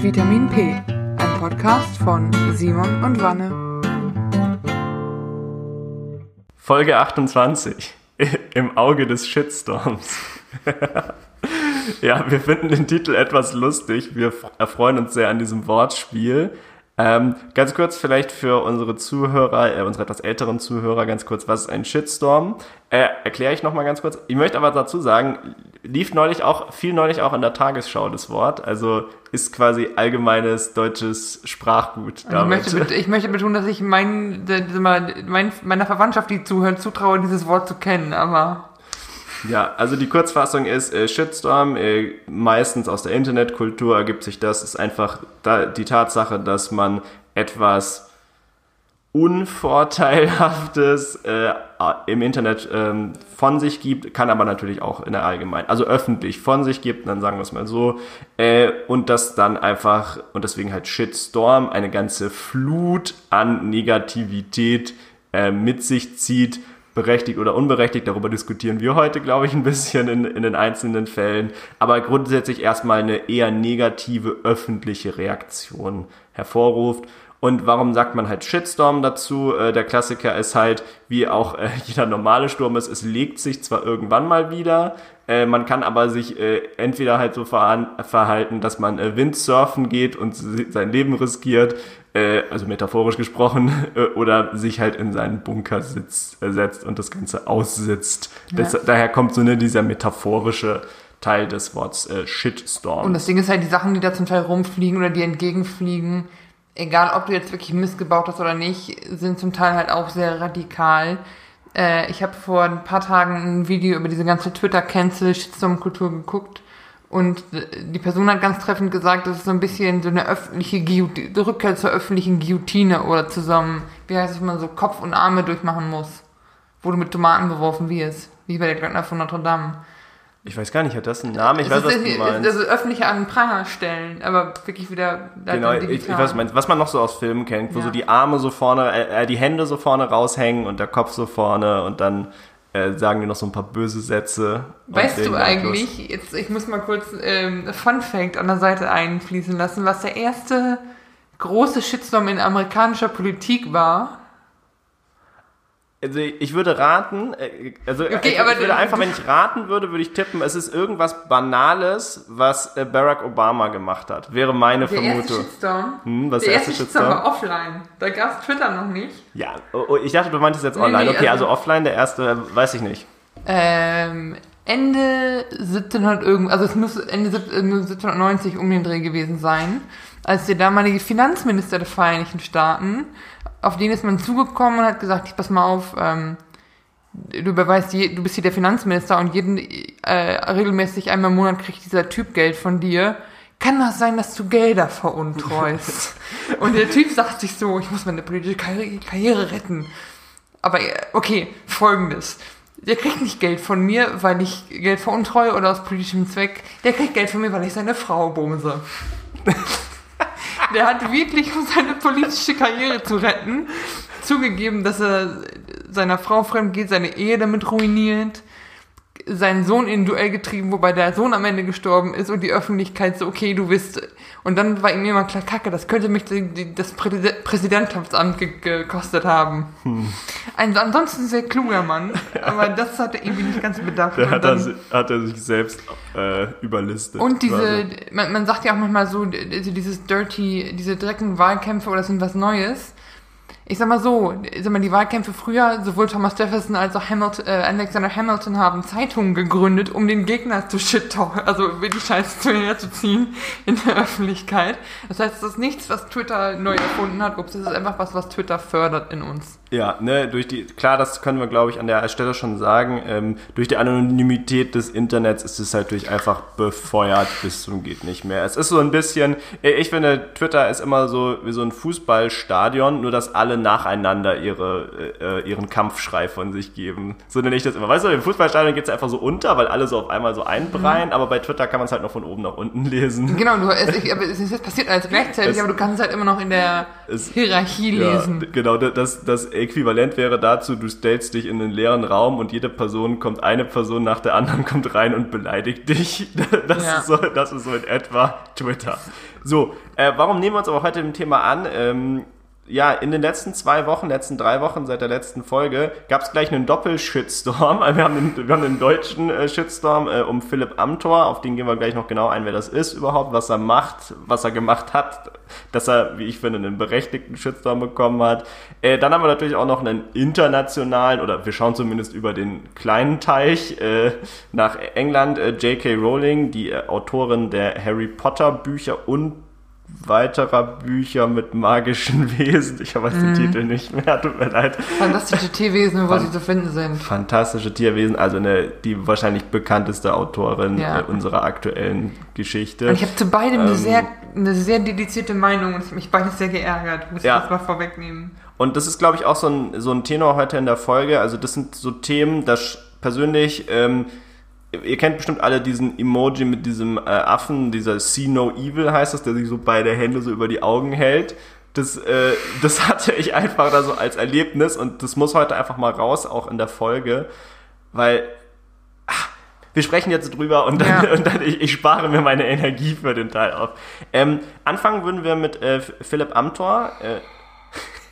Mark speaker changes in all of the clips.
Speaker 1: Vitamin P, ein Podcast von Simon und Wanne.
Speaker 2: Folge 28. Im Auge des Shitstorms. ja, wir finden den Titel etwas lustig. Wir erfreuen uns sehr an diesem Wortspiel. Ähm, ganz kurz vielleicht für unsere Zuhörer, äh, unsere etwas älteren Zuhörer, ganz kurz, was ist ein Shitstorm? Äh, Erkläre ich nochmal ganz kurz. Ich möchte aber dazu sagen, lief neulich auch, viel neulich auch in der Tagesschau das Wort, also ist quasi allgemeines deutsches Sprachgut.
Speaker 1: Ich möchte, ich möchte, betonen, dass ich mein, mein, meiner Verwandtschaft, die zuhören, zutraue, dieses Wort zu kennen, aber
Speaker 2: ja, also die Kurzfassung ist äh, Shitstorm. Äh, meistens aus der Internetkultur ergibt sich das. Ist einfach da, die Tatsache, dass man etwas Unvorteilhaftes äh, im Internet ähm, von sich gibt, kann aber natürlich auch in der Allgemeinen, also öffentlich von sich gibt, dann sagen wir es mal so, äh, und das dann einfach, und deswegen halt Shitstorm, eine ganze Flut an Negativität äh, mit sich zieht berechtigt oder unberechtigt. Darüber diskutieren wir heute, glaube ich, ein bisschen in, in den einzelnen Fällen. Aber grundsätzlich erstmal eine eher negative öffentliche Reaktion hervorruft. Und warum sagt man halt Shitstorm dazu? Äh, der Klassiker ist halt, wie auch äh, jeder normale Sturm ist, es legt sich zwar irgendwann mal wieder, äh, man kann aber sich entweder halt so verhalten, dass man Windsurfen geht und sein Leben riskiert, äh, also metaphorisch gesprochen, äh, oder sich halt in seinen Bunker sitzt, äh, setzt und das Ganze aussitzt. Ja. Das, daher kommt so ne, dieser metaphorische Teil des Wortes äh, Shitstorm.
Speaker 1: Und das Ding ist halt, die Sachen, die da zum Teil rumfliegen oder die entgegenfliegen, egal ob du jetzt wirklich Mist gebaut hast oder nicht, sind zum Teil halt auch sehr radikal. Äh, ich habe vor ein paar Tagen ein Video über diese ganze Twitter-Cancel-Shitstorm-Kultur geguckt und die Person hat ganz treffend gesagt, das ist so ein bisschen so eine öffentliche Guillotine, Rückkehr zur öffentlichen Guillotine oder zusammen, wie heißt es, wenn man so Kopf und Arme durchmachen muss, wo du mit Tomaten beworfen wirst, wie bei der Glöckner von Notre Dame.
Speaker 2: Ich weiß gar nicht, hat das einen Namen? Ich das weiß, ist, was du meinst.
Speaker 1: Das ist öffentliche an Pranger stellen, aber wirklich wieder
Speaker 2: Genau, ich, ich, weiß, meinst. Was man noch so aus Filmen kennt, wo ja. so die Arme so vorne, äh, äh, die Hände so vorne raushängen und der Kopf so vorne und dann äh, sagen die noch so ein paar böse Sätze.
Speaker 1: Weißt du eigentlich, jetzt, ich muss mal kurz ähm, Fun Fact an der Seite einfließen lassen, was der erste große Shitstorm in amerikanischer Politik war?
Speaker 2: Also ich würde raten, äh, also okay, ich, ich würde einfach, wenn ich raten würde, würde ich tippen, es ist irgendwas Banales, was äh, Barack Obama gemacht hat. Wäre meine der Vermutung. Erste
Speaker 1: Shitstorm? Hm, was der, erste, erste Shitstorm war offline. Da gab es Twitter noch nicht.
Speaker 2: Ja, oh, oh, ich dachte, du meintest jetzt online. Nee, nee, okay, also, also, offline, der erste, weiß ich nicht.
Speaker 1: Ähm, Ende 1700 irgend, also es muss Ende 1790 äh, um den Dreh gewesen sein, als der damalige Finanzminister der Vereinigten Staaten auf den ist man zugekommen und hat gesagt, ich pass mal auf, ähm, du beweist, du bist hier der Finanzminister und jeden äh, regelmäßig einmal im Monat kriegt dieser Typ Geld von dir. Kann das sein, dass du Gelder veruntreust? und der Typ sagt sich so, ich muss meine politische Karriere, Karriere retten. Aber okay, folgendes. Der kriegt nicht Geld von mir, weil ich Geld veruntreue oder aus politischem Zweck. Der kriegt Geld von mir, weil ich seine Frau bumse. Der hat wirklich, um seine politische Karriere zu retten, zugegeben, dass er seiner Frau fremd geht, seine Ehe damit ruiniert, seinen Sohn in ein Duell getrieben, wobei der Sohn am Ende gestorben ist und die Öffentlichkeit so, okay, du bist. Und dann war ihm immer klar, Kacke, das könnte mich das Präsidentschaftsamt gekostet haben. Hm. Ein ansonsten sehr kluger Mann, aber das hat er irgendwie nicht ganz bedacht.
Speaker 2: Da hat, er, hat er sich selbst äh, überlistet.
Speaker 1: Und diese, man, man, sagt ja auch manchmal so, dieses Dirty, diese drecken Wahlkämpfe oder sind was Neues ich sag mal so, ich sag mal, die Wahlkämpfe früher, sowohl Thomas Jefferson als auch Hamilton, äh, Alexander Hamilton haben Zeitungen gegründet, um den Gegner zu shit also die Scheiße zu herzuziehen in der Öffentlichkeit. Das heißt, es ist nichts, was Twitter neu erfunden hat, ups, es ist einfach was, was Twitter fördert in uns.
Speaker 2: Ja, ne, durch die, klar, das können wir, glaube ich, an der Stelle schon sagen, ähm, durch die Anonymität des Internets ist es halt durch einfach befeuert bis zum geht nicht mehr. Es ist so ein bisschen, äh, ich finde, Twitter ist immer so wie so ein Fußballstadion, nur dass alle nacheinander ihre, äh, ihren Kampfschrei von sich geben. So nenne ich das immer. Weißt du, im Fußballstadion geht es einfach so unter, weil alle so auf einmal so einbreien, mhm. aber bei Twitter kann man es halt noch von oben nach unten lesen.
Speaker 1: Genau, du, es, ich, aber es, es passiert alles gleichzeitig, es, aber du kannst es halt immer noch in der es, Hierarchie lesen.
Speaker 2: Ja, genau, das, das äquivalent wäre dazu, du stellst dich in einen leeren Raum und jede Person kommt, eine Person nach der anderen kommt rein und beleidigt dich. Das,
Speaker 1: Ja.
Speaker 2: ist, so, das ist so in etwa Twitter. So, äh, warum nehmen wir uns aber heute dem Thema an? Ähm, ja, in den letzten zwei Wochen, letzten drei Wochen seit der letzten Folge gab es gleich einen Doppel-Shitstorm. Wir haben den, wir haben den deutschen äh, Shitstorm äh, um Philipp Amthor, auf den gehen wir gleich noch genau ein, wer das ist überhaupt, was er macht, was er gemacht hat, dass er, wie ich finde, einen berechtigten Shitstorm bekommen hat. Äh, dann haben wir natürlich auch noch einen internationalen, oder wir schauen zumindest über den kleinen Teich äh, nach England. Äh, J.K. Rowling, die äh, Autorin der Harry Potter Bücher und weiterer Bücher mit magischen Wesen. Ich weiß den Titel nicht mehr, tut mir leid.
Speaker 1: Fantastische Tierwesen, wo sie zu finden sind.
Speaker 2: Fantastische Tierwesen, also eine, die wahrscheinlich bekannteste Autorin
Speaker 1: Ja.
Speaker 2: äh, unserer aktuellen Geschichte.
Speaker 1: Und ich habe zu beidem eine,
Speaker 2: Ähm,
Speaker 1: sehr, eine sehr dedizierte Meinung und es hat mich beides sehr geärgert. Muss
Speaker 2: Ja.
Speaker 1: ich das mal vorwegnehmen.
Speaker 2: Und das ist, glaube ich, auch so ein, so ein Tenor heute in der Folge. Also das sind so Themen, das persönlich, ähm, ihr kennt bestimmt alle diesen Emoji mit diesem äh, Affen, dieser See No Evil heißt das, der sich so beide Hände so über die Augen hält. Das, äh, das hatte ich einfach da so als Erlebnis und das muss heute einfach mal raus, auch in der Folge, weil ah, wir sprechen jetzt drüber und dann,
Speaker 1: Ja.
Speaker 2: und dann ich, ich spare mir meine Energie für den Teil auf. Ähm, anfangen würden wir mit äh, Philipp Amthor. Äh,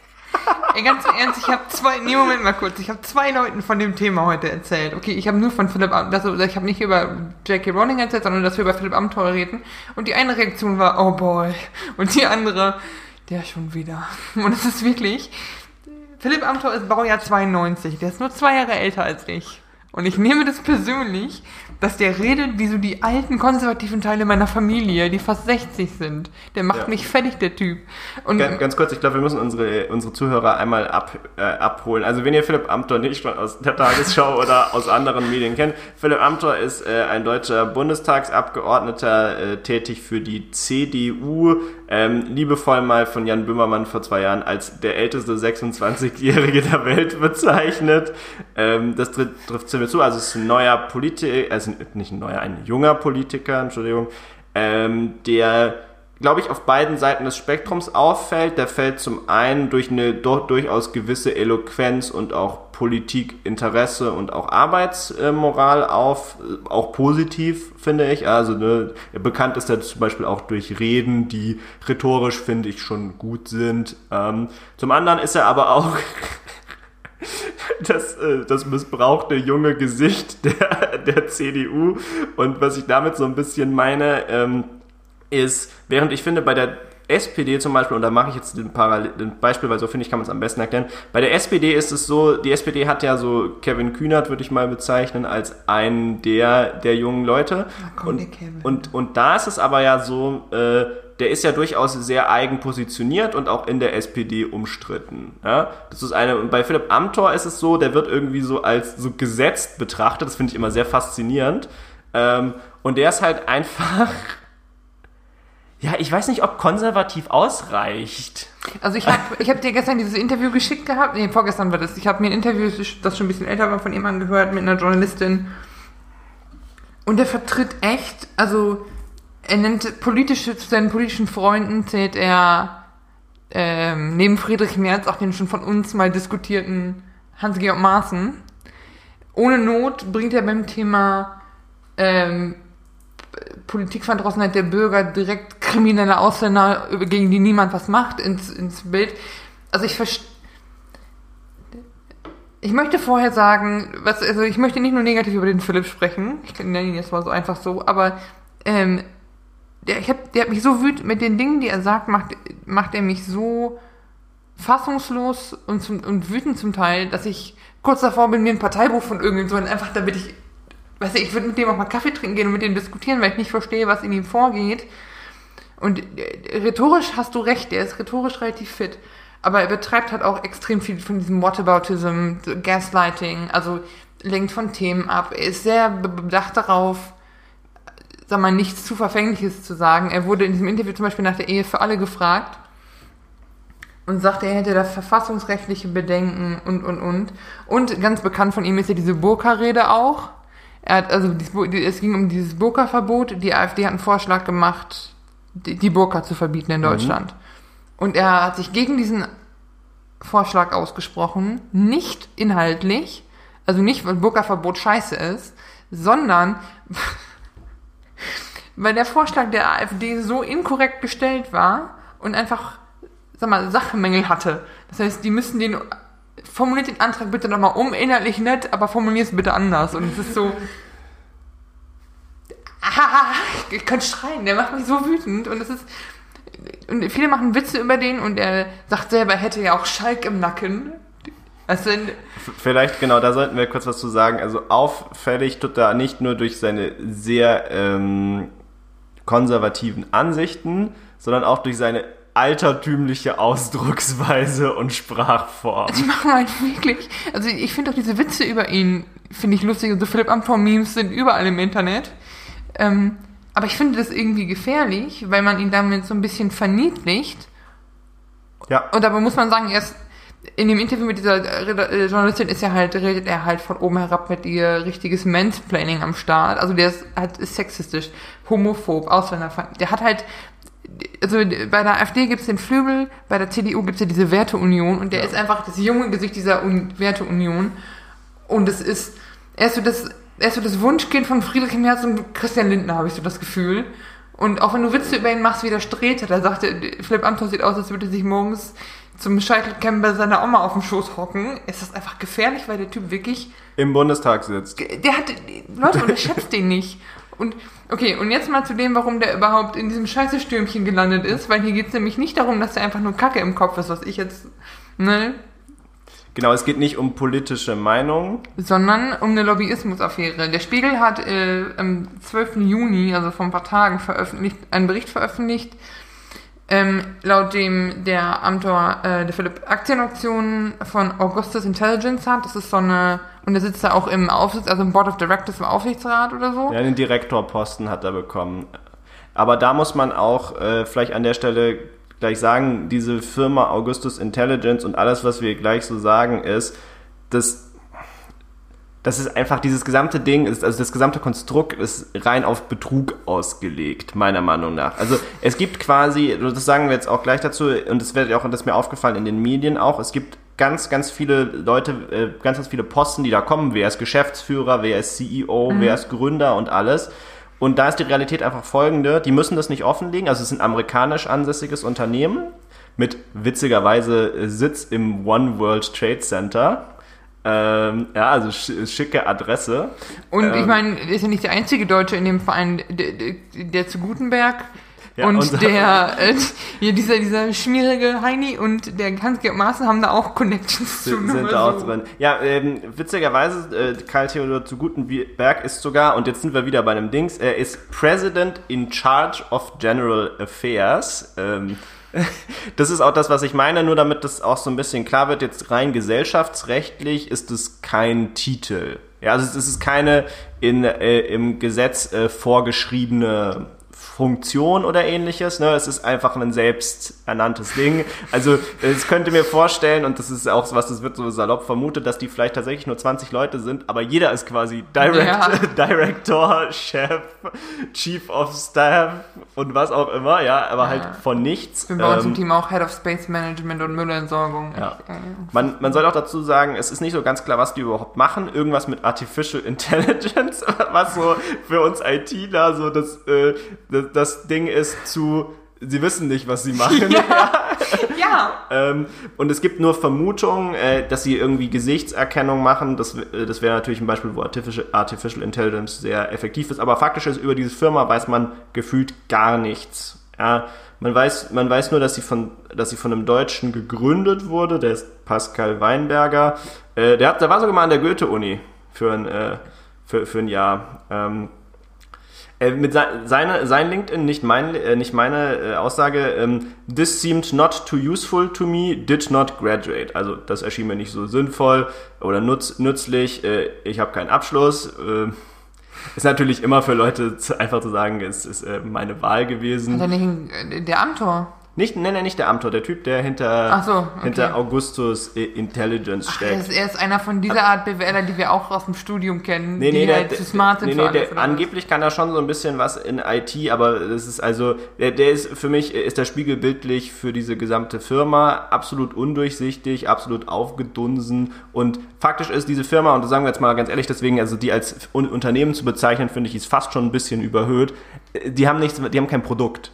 Speaker 1: Ey, ganz im Ernst, ich habe zwei, nee, Moment mal kurz, ich habe zwei Leuten von dem Thema heute erzählt. Okay, ich habe nur von Philipp, das, ich habe nicht über J.K. Rowling erzählt, sondern dass wir über Philipp Amthor reden. Und die eine Reaktion war, oh boy. Und die andere, der schon wieder. Und es ist wirklich, Philipp Amthor ist Baujahr 92, der ist nur zwei Jahre älter als ich. Und ich nehme das persönlich, dass der redet wie so die alten konservativen Teile meiner Familie, die fast 60 sind. Der macht
Speaker 2: Ja.
Speaker 1: mich fertig, der Typ. Und
Speaker 2: Ganz, ganz kurz, ich glaube, wir müssen unsere, unsere Zuhörer einmal ab, äh, abholen. Also wenn ihr Philipp Amthor nicht schon aus der Tagesschau oder aus anderen Medien kennt, Philipp Amthor ist äh, ein deutscher Bundestagsabgeordneter, äh, tätig für die CDU, ähm, liebevoll mal von Jan Böhmermann vor zwei Jahren als der älteste 26-Jährige der Welt bezeichnet. Ähm, das trifft, ziemlich zu. Also es ist ein neuer Politiker, also nicht ein neuer, ein junger Politiker, Entschuldigung, ähm, der glaube ich, auf beiden Seiten des Spektrums auffällt. Der fällt zum einen durch eine doch durchaus gewisse Eloquenz und auch Politikinteresse und auch Arbeitsmoral auf, auch positiv, finde ich. Also ne, bekannt ist er zum Beispiel auch durch Reden, die rhetorisch, finde ich, schon gut sind. Ähm, zum anderen ist er aber auch das, äh, das missbrauchte junge Gesicht der, der CDU. Und was ich damit so ein bisschen meine, ähm, ist, während ich finde, bei der SPD zum Beispiel, und da mache ich jetzt den, Parallel, den Beispiel, weil so finde ich, kann man es am besten erklären. Bei der SPD ist es so, die SPD hat ja so Kevin Kühnert, würde ich mal bezeichnen, als einen der, der jungen Leute. Und, und, und da ist es aber ja so, äh, der ist ja durchaus sehr eigen positioniert und auch in der SPD umstritten. Ja? Das ist eine, und bei Philipp Amthor ist es so, der wird irgendwie so als so gesetzt betrachtet, das finde ich immer sehr faszinierend. Ähm, und der ist halt einfach, ja, ich weiß nicht, ob konservativ ausreicht.
Speaker 1: Also ich habe ich hab dir gestern dieses Interview geschickt gehabt, nee, vorgestern war das. Ich habe mir ein Interview, das schon ein bisschen älter war, von ihm angehört, mit einer Journalistin. Und er vertritt echt, also er nennt politische, zu seinen politischen Freunden zählt er ähm, neben Friedrich Merz auch den schon von uns mal diskutierten Hans-Georg Maaßen. Ohne Not bringt er beim Thema ähm, Politikverdrossenheit der Bürger direkt kriminelle Ausländer, gegen die niemand was macht, ins, ins Bild. Also ich verstehe. Ich möchte vorher sagen, was, also ich möchte nicht nur negativ über den Philipp sprechen, ich nenne ihn jetzt mal so einfach so, aber ähm, der, ich hab, der hat mich so wütend, mit den Dingen, die er sagt, macht, macht er mich so fassungslos und, zum, und wütend zum Teil, dass ich kurz davor bin, mir ein Parteibuch von irgendjemandem einfach damit ich, weißt du, ich würde mit dem auch mal Kaffee trinken gehen und mit dem diskutieren, weil ich nicht verstehe, was in ihm vorgeht. Und äh, rhetorisch hast du recht, er ist rhetorisch relativ fit. Aber er betreibt halt auch extrem viel von diesem Whataboutism, Gaslighting, also lenkt von Themen ab. Er ist sehr be- bedacht darauf, sag mal, nichts zu Verfängliches zu sagen. Er wurde in diesem Interview zum Beispiel nach der Ehe für alle gefragt und sagte, er hätte da verfassungsrechtliche Bedenken und, und, und. Und ganz bekannt von ihm ist ja diese Burka-Rede auch. Er hat, also, es ging um dieses Burka-Verbot. Die AfD hat einen Vorschlag gemacht, die, die Burka zu verbieten in Deutschland. Und er hat sich gegen diesen Vorschlag ausgesprochen, nicht inhaltlich, also nicht, weil Burka-Verbot scheiße ist, sondern weil der Vorschlag der AfD so inkorrekt gestellt war und einfach, sag mal, Sachmängel hatte. Das heißt, die müssen den, formuliert den Antrag bitte nochmal um, inhaltlich nett, aber formuliert es bitte anders. Und es ist so, ah, ich kann schreien, der macht mich so wütend und es ist, und viele machen Witze über den und er sagt selber, er hätte ja auch Schalk im Nacken. Also,
Speaker 2: Vielleicht, genau, da sollten wir kurz was zu sagen. Also auffällig tut er nicht nur durch seine sehr ähm, konservativen Ansichten, sondern auch durch seine altertümliche Ausdrucksweise und Sprachform.
Speaker 1: Die machen halt wirklich, also ich finde auch diese Witze über ihn, finde ich lustig. Und so Philipp Amthor-Memes sind überall im Internet. Ähm, aber ich finde das irgendwie gefährlich, weil man ihn damit so ein bisschen verniedlicht.
Speaker 2: Ja.
Speaker 1: Und dabei muss man sagen, erst in dem Interview mit dieser äh, Journalistin ist er halt, redet er halt von oben herab mit ihr richtiges Mansplaining am Start. Also der ist halt ist sexistisch, homophob, Ausländerfeind. Der hat halt, also bei der AfD gibt's den Flügel, bei der CDU gibt's ja diese Werteunion und der
Speaker 2: Ja.
Speaker 1: ist einfach das junge Gesicht dieser Un Werteunion. Und es ist, er ist so das, er ist so das Wunschkind von Friedrich Merz und Christian Lindner, habe ich so das Gefühl. Und auch wenn du Witze über ihn machst, wie der Streter, da sagte, Philipp Amthor sieht aus, als würde er sich morgens zum Scheitelcamp bei seiner Oma auf dem Schoß hocken, ist das einfach gefährlich, weil der Typ wirklich,
Speaker 2: Im Bundestag sitzt.
Speaker 1: der hat, Leute, unterschätzt den nicht. Und, okay, und jetzt mal zu dem, warum der überhaupt in diesem Scheißestürmchen gelandet ist, weil hier geht's nämlich nicht darum, dass er einfach nur Kacke im Kopf ist, was ich jetzt, ne,
Speaker 2: Genau, es geht nicht um politische Meinungen.
Speaker 1: sondern um eine Lobbyismusaffäre. Der Spiegel hat äh, am 12. Juni, also vor ein paar Tagen, veröffentlicht, einen Bericht veröffentlicht, ähm, laut dem der Amtor, äh, der Philipp Aktienauktionen von Augustus Intelligence hat. Das ist so eine, und der sitzt da auch im Aufsitz, also im Board of Directors im Aufsichtsrat oder so.
Speaker 2: Ja, einen Direktorposten hat er bekommen. Aber da muss man auch äh, vielleicht an der Stelle gleich sagen, diese Firma Augustus Intelligence und alles, was wir gleich so sagen, ist, dass das ist einfach dieses gesamte Ding, ist, also das gesamte Konstrukt ist rein auf Betrug ausgelegt, meiner Meinung nach. Also es gibt quasi, das sagen wir jetzt auch gleich dazu, und das wird auch, das ist mir aufgefallen in den Medien auch, es gibt ganz, ganz viele Leute, äh, ganz, ganz viele Posten, die da kommen. Wer ist Geschäftsführer, wer ist CEO, wer ist Gründer und alles. Und da ist die Realität einfach folgende, die müssen das nicht offenlegen, also es ist ein amerikanisch ansässiges Unternehmen mit witzigerweise Sitz im One World Trade Center. Ähm, ja, also sch schicke Adresse.
Speaker 1: Und ich
Speaker 2: Ähm,
Speaker 1: meine, der ist ja nicht der einzige Deutsche in dem Verein, der, der, zu Gutenberg
Speaker 2: Ja,
Speaker 1: und der, äh, hier dieser, dieser schmierige Heini und der Hans-Georg Maaßen haben da auch Connections zu.
Speaker 2: sind, sind da auch
Speaker 1: so.
Speaker 2: drin. Ja, ähm, witzigerweise, äh, Karl Theodor zu Gutenberg ist sogar, und jetzt sind wir wieder bei einem Dings, er ist President in Charge of General Affairs. Ähm, das ist auch das, was ich meine, nur damit das auch so ein bisschen klar wird, jetzt rein gesellschaftsrechtlich ist es kein Titel. Ja, also es ist keine in, äh, im Gesetz äh, vorgeschriebene Funktion oder ähnliches, ne? Es ist einfach ein selbsternanntes Ding. Also, ich könnte mir vorstellen, und das ist auch was, das wird so salopp vermutet, dass die vielleicht tatsächlich nur 20 Leute sind, aber jeder ist quasi Direct,
Speaker 1: Ja.
Speaker 2: Director, Chef, Chief of Staff und was auch immer, ja, aber halt von nichts.
Speaker 1: Wir bei uns im Team auch Head of Space Management und Müllentsorgung.
Speaker 2: Ja.
Speaker 1: Echt, äh,
Speaker 2: man, man soll auch dazu sagen, es ist nicht so ganz klar, was die überhaupt machen. Irgendwas mit Artificial Intelligence, was so für uns ITler so das, äh, das, das Ding ist zu, sie wissen nicht, was sie machen.
Speaker 1: ja,
Speaker 2: Ähm, und es gibt nur Vermutungen, äh, dass sie irgendwie Gesichtserkennung machen. Das, äh, das wäre natürlich ein Beispiel, wo Artificial, Artificial Intelligence sehr effektiv ist. Aber faktisch ist, über diese Firma weiß man gefühlt gar nichts. Ja, man weiß, man weiß nur, dass sie von, dass sie von einem Deutschen gegründet wurde. Der ist Pascal Weinberger. Äh, der, hat, der war sogar mal an der Goethe-Uni für ein, äh, für, für ein Jahr. Ähm, äh, mit se seine, sein LinkedIn, nicht, mein, äh, nicht meine äh, Aussage, ähm, this seemed not too useful to me, did not graduate. Also das erschien mir nicht so sinnvoll oder nutz, nützlich, äh, ich habe keinen Abschluss. Äh, ist natürlich immer für Leute zu, einfach zu sagen, es ist äh, meine Wahl gewesen.
Speaker 1: hat er nicht ein, äh, der Amtor.
Speaker 2: Nicht, nenne nicht der Amtor, der Typ, der hinter,
Speaker 1: Ach so, okay.
Speaker 2: hinter Augustus äh, Intelligence
Speaker 1: Ach,
Speaker 2: steckt.
Speaker 1: das, er ist einer von dieser Art BWLer, die wir auch aus dem Studium kennen,
Speaker 2: Nee,
Speaker 1: die
Speaker 2: nee, der,
Speaker 1: halt zu smart sind
Speaker 2: nee, nee, der, angeblich kann er schon so ein bisschen was in IT, aber das ist also, der, der ist für mich, ist der spiegelbildlich für diese gesamte Firma absolut undurchsichtig, absolut aufgedunsen und faktisch ist diese Firma, und das sagen wir jetzt mal ganz ehrlich, deswegen, also die als Un Unternehmen zu bezeichnen, finde ich, ist fast schon ein bisschen überhöht. Die haben nichts, die haben kein Produkt.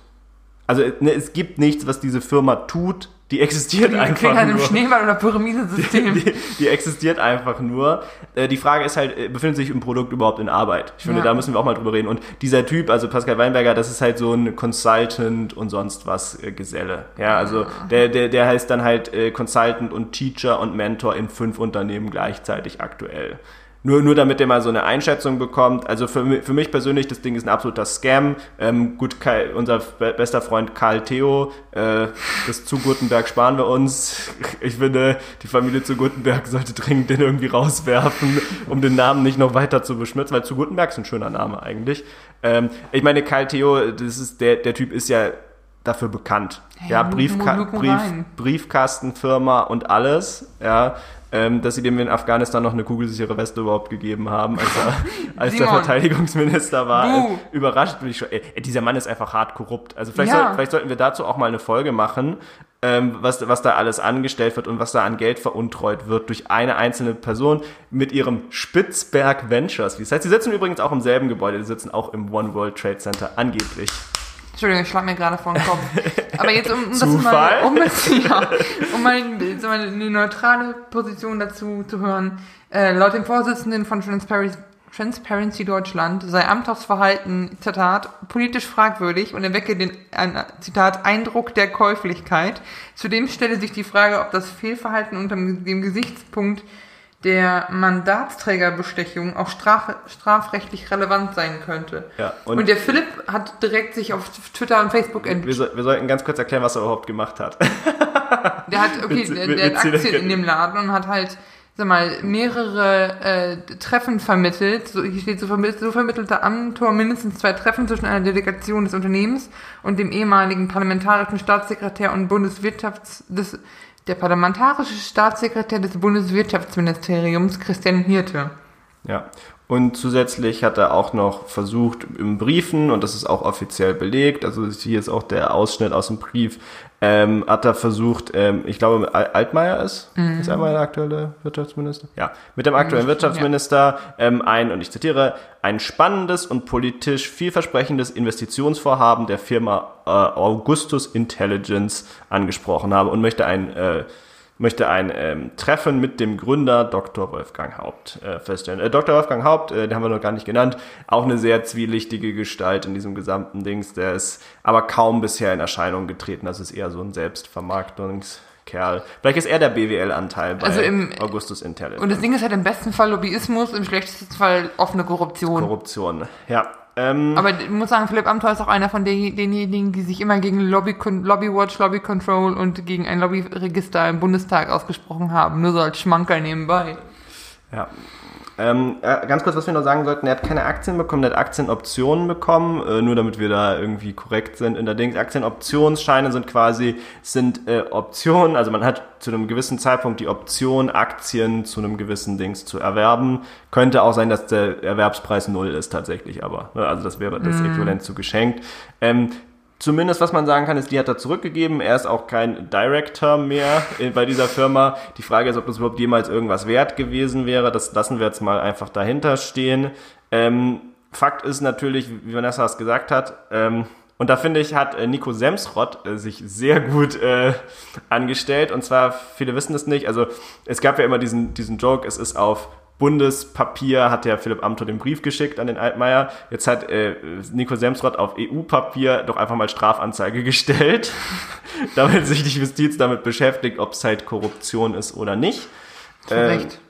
Speaker 2: Also ne, es gibt nichts, was diese Firma tut, die existiert
Speaker 1: Die
Speaker 2: einfach
Speaker 1: halt im
Speaker 2: nur.
Speaker 1: Schneeball- oder Pyramidensystem.
Speaker 2: Die, die existiert einfach nur. Äh, die Frage ist halt, äh, befindet sich ein Produkt überhaupt in Arbeit? Ich finde,
Speaker 1: Ja.
Speaker 2: da müssen wir auch mal drüber reden. Und dieser Typ, also Pascal Weinberger, das ist halt so ein Consultant und sonst was äh, Geselle. Ja, also der, der, der heißt dann halt äh, Consultant und Teacher und Mentor in fünf Unternehmen gleichzeitig aktuell. Nur, nur damit ihr mal so eine Einschätzung bekommt. Also für, für mich persönlich, das Ding ist ein absoluter Scam. Ähm, gut, Kai, unser be bester Freund Karl Theo, äh, das zu Gutenberg sparen wir uns. Ich finde, die Familie zu Gutenberg sollte dringend den irgendwie rauswerfen, um den Namen nicht noch weiter zu beschmutzen, weil zu Gutenberg ist ein schöner Name eigentlich. Ähm, ich meine, Karl Theo, das ist der, der Typ ist ja dafür bekannt.
Speaker 1: Hey,
Speaker 2: ja, Briefka Brief. Briefkastenfirma und alles, ja, ähm, dass sie dem in Afghanistan noch eine kugelsichere Weste überhaupt gegeben haben, als er, als der. Verteidigungsminister war. Äh, überrascht bin ich schon. Ey, dieser Mann ist einfach hart korrupt. Also vielleicht,
Speaker 1: Ja.
Speaker 2: soll, vielleicht sollten wir dazu auch mal eine Folge machen, ähm, was, was da alles angestellt wird und was da an Geld veruntreut wird durch eine einzelne Person mit ihrem Spitzberg Ventures. Wie es heißt, sie sitzen übrigens auch im selben Gebäude, die sitzen auch im One World Trade Center, angeblich.
Speaker 1: Entschuldigung, ich schlag mir gerade vor den Kopf. Aber jetzt, um, um das mal, um, ja, um mal so eine, eine neutrale Position dazu zu hören, äh, laut dem Vorsitzenden von Transparency, Transparency Deutschland sei Amthors Verhalten, Zitat, politisch fragwürdig und erwecke den, Zitat, Eindruck der Käuflichkeit. Zudem stelle sich die Frage, ob das Fehlverhalten unter dem Gesichtspunkt der Mandatsträgerbestechung auch straf, strafrechtlich relevant sein könnte.
Speaker 2: Ja,
Speaker 1: und,
Speaker 2: und-
Speaker 1: der Philipp hat direkt sich auf Twitter und Facebook ent
Speaker 2: Wir, soll, wir sollten ganz kurz erklären, was er überhaupt gemacht hat.
Speaker 1: Der hat, okay,
Speaker 2: Witz-
Speaker 1: der, der hat
Speaker 2: witzige
Speaker 1: Aktien in dem Laden und hat halt, sag mal, mehrere äh, Treffen vermittelt. So, hier steht, so, vermittelt, so vermittelte Amtor mindestens zwei Treffen zwischen einer Delegation des Unternehmens und dem ehemaligen parlamentarischen Staatssekretär und Bundeswirtschafts... Des, der parlamentarische Staatssekretär des Bundeswirtschaftsministeriums, Christian Hirte.
Speaker 2: Ja. Und zusätzlich hat er auch noch versucht, im Briefen, und das ist auch offiziell belegt, also hier ist auch der Ausschnitt aus dem Brief, ähm, hat er versucht, ähm, ich glaube, Al- Altmaier ist, ist Altmaier der aktuelle Wirtschaftsminister? Ja, mit dem aktuellen
Speaker 1: Mhm,
Speaker 2: Wirtschaftsminister ähm, ein, und ich zitiere, ein spannendes und politisch vielversprechendes Investitionsvorhaben der Firma äh, Augustus Intelligence angesprochen habe und möchte ein äh, möchte ein ähm, Treffen mit dem Gründer Dr. Wolfgang Haupt äh, feststellen. Äh, Dr. Wolfgang Haupt, äh, den haben wir noch gar nicht genannt, auch eine sehr zwielichtige Gestalt in diesem gesamten Dings. Der ist aber kaum bisher in Erscheinung getreten. Das ist eher so ein Selbstvermarktungskerl. Vielleicht ist er der BWL-Anteil bei
Speaker 1: Also im-
Speaker 2: Augustus Intelligence.
Speaker 1: Und das Ding ist halt im besten Fall Lobbyismus, im schlechtesten Fall offene Korruption.
Speaker 2: Korruption. Ja. Ähm,
Speaker 1: Aber ich muss sagen, Philipp Amthor ist auch einer von den- denjenigen, die sich immer gegen Lobby, Lobbywatch, Lobby Control und gegen ein Lobbyregister im Bundestag ausgesprochen haben. Nur so als Schmankerl nebenbei.
Speaker 2: Ja. Ähm, äh, ganz kurz, was wir noch sagen sollten, er hat keine Aktien bekommen, er hat Aktienoptionen bekommen, äh, nur damit wir da irgendwie korrekt sind. In der Dings, Aktienoptionsscheine sind quasi, sind äh, Optionen, also man hat zu einem gewissen Zeitpunkt die Option, Aktien zu einem gewissen Dings zu erwerben. Könnte auch sein, dass der Erwerbspreis null ist tatsächlich, aber, ne, also das wäre das Äquivalent zu geschenkt. Ähm, Zumindest, was man sagen kann, ist, die hat er zurückgegeben. Er ist auch kein Director mehr bei dieser Firma. Die Frage ist, ob das überhaupt jemals irgendwas wert gewesen wäre. Das lassen wir jetzt mal einfach dahinter stehen. Ähm, Fakt ist natürlich, wie Vanessa es gesagt hat, ähm, und da finde ich, hat äh, Nico Semsrott äh, sich sehr gut äh, angestellt. Und zwar, viele wissen es nicht, also es gab ja immer diesen, diesen Joke, es ist auf Bundespapier hat der Philipp Amthor den Brief geschickt an den Altmaier. Jetzt hat äh, Nico Semsrott auf EU-Papier doch einfach mal Strafanzeige gestellt, damit sich die Justiz damit beschäftigt, ob es halt Korruption ist oder nicht.
Speaker 1: Zu
Speaker 2: Ähm,
Speaker 1: Recht.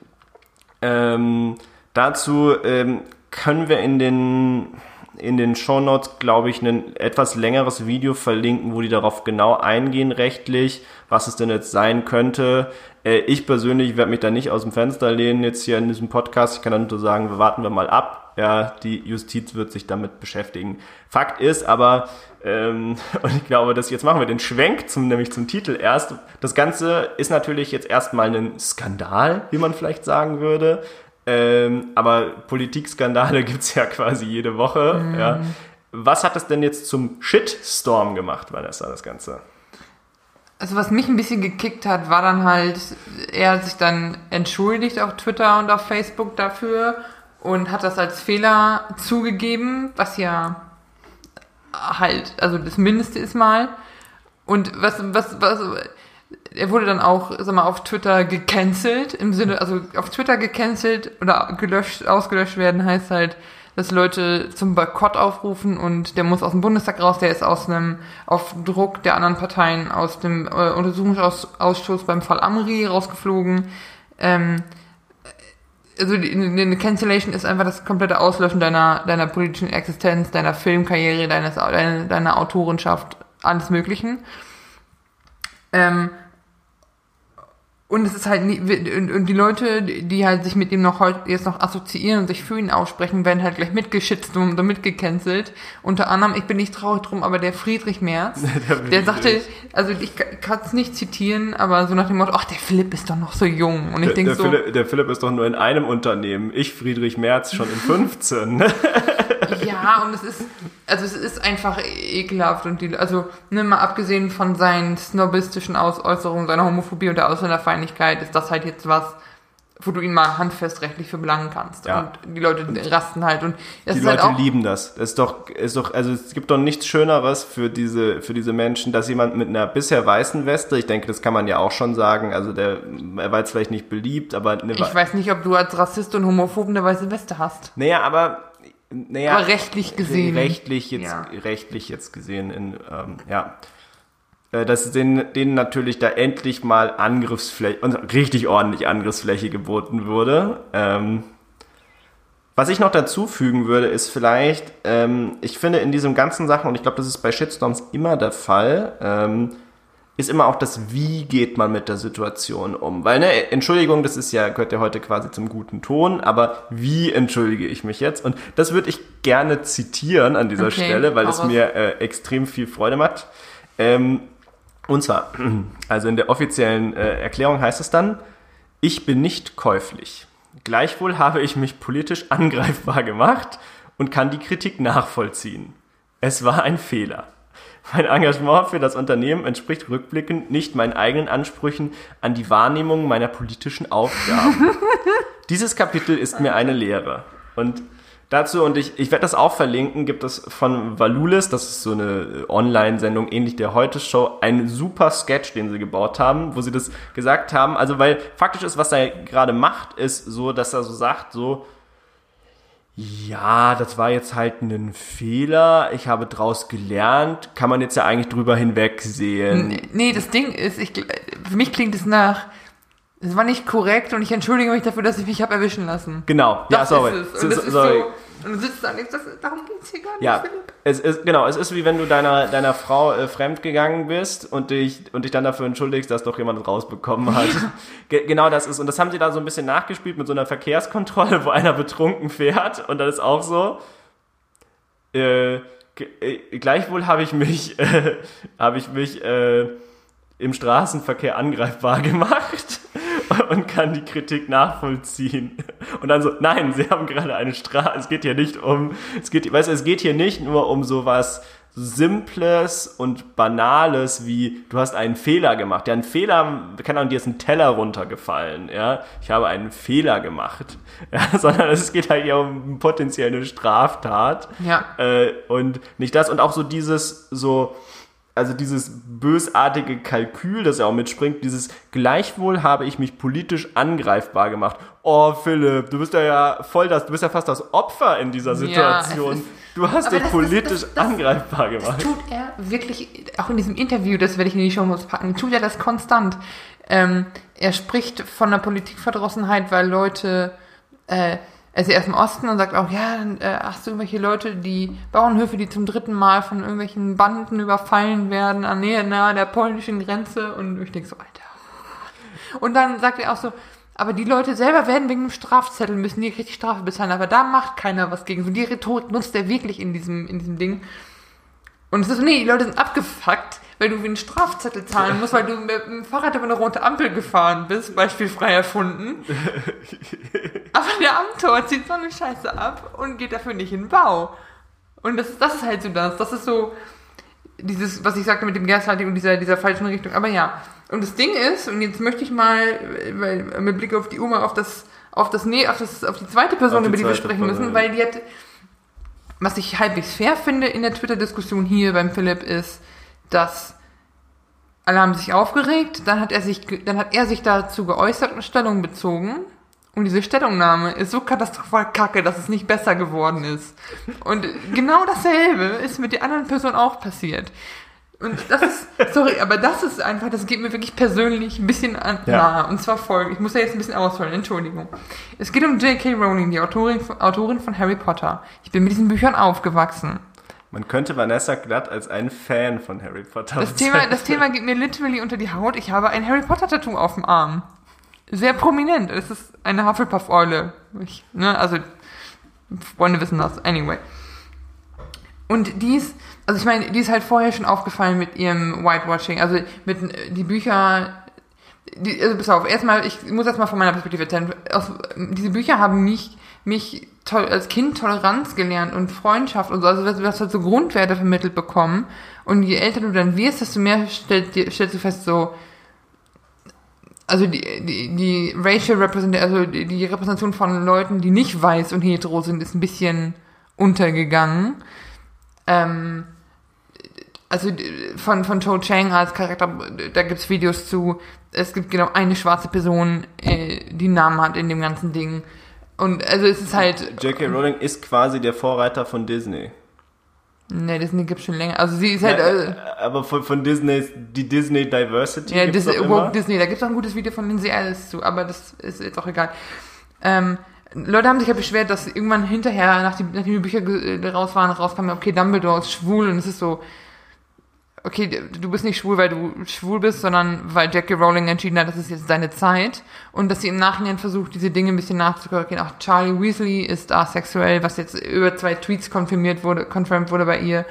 Speaker 2: ähm, dazu ähm, können wir in den in den Shownotes, glaube ich, ein etwas längeres Video verlinken, wo die darauf genau eingehen rechtlich, was es denn jetzt sein könnte. Äh, ich persönlich werde mich da nicht aus dem Fenster lehnen jetzt hier in diesem Podcast. Ich kann dann nur sagen, wir warten wir mal ab. ja, die Justiz wird sich damit beschäftigen. Fakt ist aber, ähm, und ich glaube, dass jetzt machen wir den Schwenk zum, nämlich zum Titel erst. Das Ganze ist natürlich jetzt erstmal ein Skandal, wie man vielleicht sagen würde. Ähm, aber Politikskandale gibt's ja quasi jede Woche. Mhm. Ja. Was hat das denn jetzt zum Shitstorm gemacht, Vanessa, das Ganze?
Speaker 1: Also was mich ein bisschen gekickt hat, war dann halt, er hat sich dann entschuldigt auf Twitter und auf Facebook dafür und hat das als Fehler zugegeben, was ja halt, also das Mindeste ist mal. Und was, was, was, er wurde dann auch, sag mal, auf Twitter gecancelt, im Sinne, also auf Twitter gecancelt oder gelöscht, ausgelöscht werden, heißt halt, dass Leute zum Boykott aufrufen und der muss aus dem Bundestag raus, der ist aus einem, auf Druck der anderen Parteien aus dem äh, Untersuchungsausschuss beim Fall Amri rausgeflogen. Ähm, also eine Cancellation ist einfach das komplette Auslöschen deiner, deiner politischen Existenz, deiner Filmkarriere, deines, deiner, deiner Autorenschaft, alles Möglichen. Ähm, und es ist halt nie, und die Leute, die halt sich mit ihm noch heute jetzt noch assoziieren und sich für ihn aussprechen, werden halt gleich mitgeschützt und mitgecancelt. Unter anderem, ich bin nicht traurig drum, aber der Friedrich Merz, der, der sagte, also ich kann es nicht zitieren, aber so nach dem Motto, ach, der Philipp ist doch noch so jung. Und ich denke so.
Speaker 2: Philipp, der Philipp ist doch nur in einem Unternehmen. Ich, Friedrich Merz, schon in 15.
Speaker 1: Ja, und es ist, also es ist einfach ekelhaft und die, also, ne, mal abgesehen von seinen snobistischen Ausäußerungen, seiner Homophobie und der Ausländerfeindlichkeit, ist das halt jetzt was, wo du ihn mal handfest rechtlich für belangen kannst. Ja. Und die Leute rasten halt. Und
Speaker 2: das die ist halt Leute halt auch lieben das. Das ist doch, ist doch, also es gibt doch nichts Schöneres für diese, für diese Menschen, dass jemand mit einer bisher weißen Weste, ich denke, das kann man ja auch schon sagen, also der, er war jetzt vielleicht nicht beliebt, aber
Speaker 1: eine Ich weiß nicht, ob du als Rassist und Homophob eine weiße Weste hast.
Speaker 2: Naja, aber naja,
Speaker 1: Aber rechtlich gesehen.
Speaker 2: Rechtlich jetzt, ja. rechtlich jetzt gesehen in, ähm, ja. Äh, dass denen, denen natürlich da endlich mal Angriffsfläche, richtig ordentlich Angriffsfläche geboten wurde. Ähm, was ich noch dazu fügen würde, ist vielleicht, ähm, ich finde in diesem ganzen Sachen, und ich glaube, das ist bei Shitstorms immer der Fall, ähm, ist immer auch das, wie geht man mit der Situation um. Weil, ne, Entschuldigung, das ist ja, gehört ja heute quasi zum guten Ton, aber wie entschuldige ich mich jetzt? Und das würde ich gerne zitieren an dieser okay, Stelle, weil es mir äh, extrem viel Freude macht. Ähm, und zwar, also in der offiziellen äh, Erklärung heißt es dann, ich bin nicht käuflich. Gleichwohl habe ich mich politisch angreifbar gemacht und kann die Kritik nachvollziehen. Es war ein Fehler. Mein Engagement für das Unternehmen entspricht rückblickend nicht meinen eigenen Ansprüchen an die Wahrnehmung meiner politischen Aufgaben. Dieses Kapitel ist mir eine Lehre. Und dazu, und ich, ich werde das auch verlinken, gibt es von Valulis, das ist so eine Online-Sendung ähnlich der Heute-Show, einen super Sketch, den sie gebaut haben, wo sie das gesagt haben. Also, weil faktisch ist, was er gerade macht, ist so, dass er so sagt, so, ja, das war jetzt halt ein Fehler. Ich habe draus gelernt. Kann man jetzt ja eigentlich drüber hinwegsehen.
Speaker 1: Nee, das Ding ist, ich, für mich klingt es nach, es war nicht korrekt und ich entschuldige mich dafür, dass ich mich habe erwischen lassen.
Speaker 2: Genau,
Speaker 1: das ja, sorry. Ist es. Und das sorry. ist so, und du sitzt da das, darum geht's hier gar nicht.
Speaker 2: Ja, es ist, genau, es ist wie wenn du deiner, deiner Frau äh, fremdgegangen bist und dich, und dich dann dafür entschuldigst, dass doch jemand rausbekommen hat. Ge genau das ist. Und das haben sie da so ein bisschen nachgespielt mit so einer Verkehrskontrolle, wo einer betrunken fährt und das ist auch so. Äh, äh gleichwohl habe ich mich, äh, habe ich mich äh, im Straßenverkehr angreifbar gemacht und kann die Kritik nachvollziehen. Und dann so, nein, sie haben gerade eine Straße, es geht hier nicht um, es geht, weißt du, es geht hier nicht nur um sowas Simples und Banales wie, du hast einen Fehler gemacht. Ja, ein Fehler, keine Ahnung, dir ist ein Teller runtergefallen, ja. Ich habe einen Fehler gemacht. Ja, sondern es geht halt hier um potenziell eine Straftat.
Speaker 1: Ja.
Speaker 2: Äh, und nicht das. Und auch so dieses, so, also dieses bösartige Kalkül, das er auch mitspringt, dieses gleichwohl habe ich mich politisch angreifbar gemacht. Oh, Philipp, du bist ja, ja voll das, du bist ja fast das Opfer in dieser Situation. Ja, du hast dich politisch das, das, angreifbar gemacht.
Speaker 1: Das tut er wirklich, auch in diesem Interview, das werde ich in die Show packen, tut er das konstant. Ähm, er spricht von der Politikverdrossenheit, weil Leute äh, er ist erst im Osten und sagt auch, ja, dann äh, hast du irgendwelche Leute, die Bauernhöfe, die zum dritten Mal von irgendwelchen Banden überfallen werden, an Nähe nahe der polnischen Grenze und ich denke so, Alter. Und dann sagt er auch so, Aber die Leute selber werden wegen einem Strafzettel müssen die richtig Strafe bezahlen, aber da macht keiner was gegen. So die Rhetorik nutzt er wirklich in diesem, in diesem Ding. Und es ist so, nee, die Leute sind abgefuckt, weil du wie einen Strafzettel zahlen musst, weil du mit dem Fahrrad über eine rote Ampel gefahren bist, beispielfrei erfunden. aber der Amtor zieht so eine Scheiße ab und geht dafür nicht in den Bau. Und das ist, das ist halt so das. Das ist so dieses, was ich sagte mit dem Gaslighting und dieser, dieser falschen Richtung. Aber ja. Und das Ding ist, und jetzt möchte ich mal, weil, mit Blick auf die Oma, auf das, auf das, nee, auf das, auf die zweite Person,
Speaker 2: die
Speaker 1: über die wir sprechen
Speaker 2: Person,
Speaker 1: müssen,
Speaker 2: ja.
Speaker 1: weil die hat, was ich halbwegs fair finde in der Twitter-Diskussion hier beim Philipp ist, dass alle haben sich aufgeregt, dann hat er sich, dann hat er sich dazu geäußert und Stellung bezogen. Und diese Stellungnahme ist so katastrophal kacke, dass es nicht besser geworden ist. Und genau dasselbe ist mit der anderen Person auch passiert. Und das ist, sorry, aber das ist einfach, das geht mir wirklich persönlich ein bisschen an,
Speaker 2: Ja.
Speaker 1: nahe. Und zwar folgendes, ich muss da jetzt ein bisschen ausholen, Entschuldigung. Es geht um J.K. Rowling, die Autorin, Autorin von Harry Potter. Ich bin mit diesen Büchern aufgewachsen.
Speaker 2: Man könnte Vanessa glatt als ein Fan von Harry Potter
Speaker 1: Das Thema, das. Thema geht mir literally unter die Haut. Ich habe ein Harry Potter Tattoo auf dem Arm. Sehr prominent. Es ist eine Hufflepuff-Eule. Ne, also, Freunde wissen das. Anyway. Und die ist, also ich meine, die ist halt vorher schon aufgefallen mit ihrem Whitewashing. Also mit äh, die Bücher, die, also pass auf, erstmal, ich muss erstmal von meiner Perspektive erzählen. Aus, diese Bücher haben mich, mich als Kind Toleranz gelernt und Freundschaft und so, also du hast halt so Grundwerte vermittelt bekommen. Und je älter du dann wirst, desto mehr stellst, stellst du fest, so, also die, die, die Racial Representation, also die, die Repräsentation von Leuten, die nicht weiß und hetero sind, ist ein bisschen untergegangen. Ähm, also von, von Cho Chang als Charakter, da gibt's Videos zu. Es gibt genau eine schwarze Person, äh, die Namen hat in dem ganzen Ding. Und also es ist halt.
Speaker 2: J.K. Rowling ist quasi der Vorreiter von Disney.
Speaker 1: Ne, Disney gibt's schon länger. Also sie ist halt.
Speaker 2: Ja,
Speaker 1: äh,
Speaker 2: aber von, von Disney, die Disney Diversity
Speaker 1: Ja,
Speaker 2: immer.
Speaker 1: Woke Disney, da gibt's auch ein gutes Video von Lindsay Ellis zu, aber das ist jetzt auch egal. Ähm, Leute haben sich ja beschwert, dass irgendwann hinterher, nachdem, nachdem die Bücher äh, raus waren, rauskam, okay, Dumbledore ist schwul und es ist so, okay, du bist nicht schwul, weil du schwul bist, sondern weil J.K. Rowling entschieden hat, das ist jetzt deine Zeit und dass sie im Nachhinein versucht, diese Dinge ein bisschen nachzukorrigieren. Auch Charlie Weasley ist asexuell, was jetzt über zwei Tweets konfirmiert wurde, confirmed wurde bei ihr.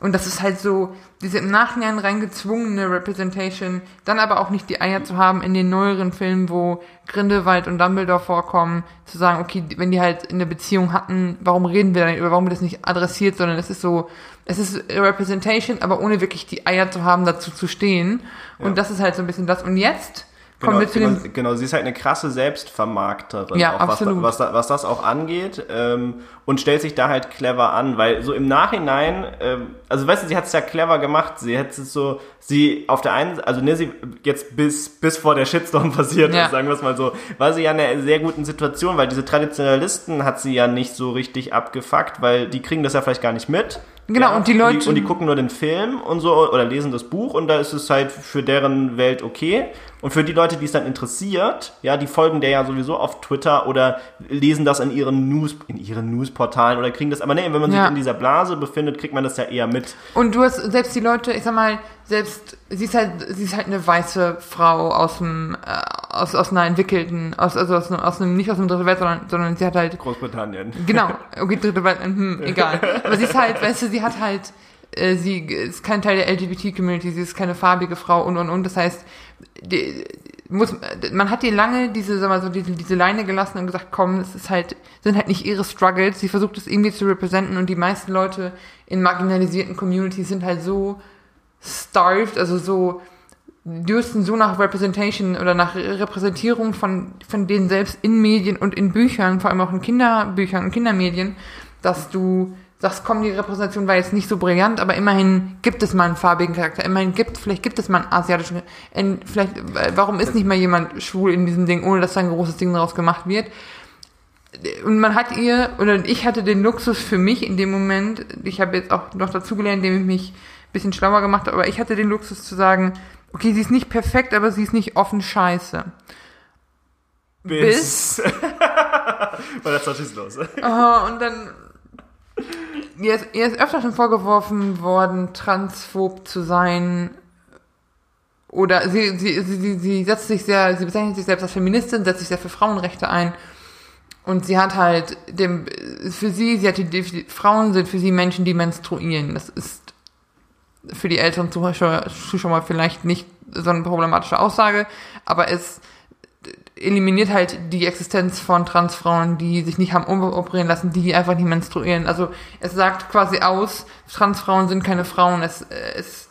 Speaker 1: Und das ist halt so, diese im Nachhinein reingezwungene Representation, dann aber auch nicht die Eier zu haben in den neueren Filmen, wo Grindelwald und Dumbledore vorkommen, zu sagen, okay, wenn die halt eine Beziehung hatten, warum reden wir dann über, warum wird das nicht adressiert, sondern es ist so, es ist Representation, aber ohne wirklich die Eier zu haben, dazu zu stehen. Und
Speaker 2: Ja.
Speaker 1: das ist halt so ein bisschen das. Und jetzt kommen
Speaker 2: Genau,
Speaker 1: wir zu dem,
Speaker 2: genau, sie ist halt eine krasse Selbstvermarkterin,
Speaker 1: Ja,
Speaker 2: auch was,
Speaker 1: absolut.
Speaker 2: was, da- was das auch angeht ähm, und stellt sich da halt clever an, weil so im Nachhinein, ähm, also weißt du, sie hat es ja clever gemacht, sie hat es so, sie auf der einen, also ne, sie jetzt bis, bis vor der Shitstorm passiert
Speaker 1: Ja.
Speaker 2: ist, sagen wir es mal so, war sie ja in einer sehr guten Situation, weil diese Traditionalisten hat sie ja nicht so richtig abgefuckt, weil die kriegen das ja vielleicht gar nicht mit.
Speaker 1: Genau,
Speaker 2: ja,
Speaker 1: und die Leute-
Speaker 2: und die gucken nur den Film und so oder lesen das Buch und da ist es halt für deren Welt okay. Und für die Leute, die es dann interessiert, ja, die folgen der ja sowieso auf Twitter oder lesen das in ihren News, in ihren Newsportalen oder kriegen das, aber nee, wenn man
Speaker 1: Ja.
Speaker 2: sich in dieser Blase befindet, kriegt man das ja eher mit.
Speaker 1: Und du hast selbst die Leute, ich sag mal, selbst sie ist halt, sie ist halt eine weiße Frau aus dem, äh, aus, aus einer entwickelten, aus, also aus, einem- aus einem, nicht aus einem dritten Welt, sondern, sondern sie hat halt,
Speaker 2: Großbritannien.
Speaker 1: genau, okay, dritte Welt, hm, egal. Aber sie ist halt, weißt du, sie hat halt, äh, sie ist kein Teil der LGBT-Community, sie ist keine farbige Frau und und und. Das heißt, die, muss, man hat ihr lange diese, sag mal so, diese, diese Leine gelassen und gesagt, komm, es ist halt, sind halt nicht ihre Struggles. Sie versucht es irgendwie zu representen und die meisten Leute in marginalisierten Communities sind halt so starved, also so dürsten so nach Representation oder nach Repräsentierung von, von denen selbst in Medien und in Büchern, vor allem auch in Kinderbüchern und Kindermedien, dass du komm, die Repräsentation war jetzt nicht so brillant, aber immerhin gibt es mal einen farbigen Charakter, immerhin gibt, vielleicht gibt es mal einen asiatischen, in, vielleicht, warum ist nicht mal jemand schwul in diesem Ding, ohne dass da ein großes Ding daraus gemacht wird? Und man hat ihr, oder ich hatte den Luxus für mich in dem Moment, ich habe jetzt auch noch dazugelernt, indem ich mich ein bisschen schlauer gemacht habe, aber ich hatte den Luxus zu sagen, okay, sie ist nicht perfekt, aber sie ist nicht offen scheiße.
Speaker 2: Bis. Weil das ist los.
Speaker 1: Oh, und dann. Ihr ist, ihr ist öfter schon vorgeworfen worden, transphob zu sein. oder sie, sie, sie, sie, sie setzt sich sehr, sie bezeichnet sich selbst als Feministin, setzt sich sehr für Frauenrechte ein. Und sie hat halt dem, für sie, sie hat die, die Frauen sind für sie Menschen, die menstruieren. Das ist für die älteren Zuschauer, Zuschauer vielleicht nicht so eine problematische Aussage, aber es eliminiert halt die Existenz von Transfrauen, die sich nicht haben umoperieren lassen, die einfach nicht menstruieren. Also es sagt quasi aus, Transfrauen sind keine Frauen, es, es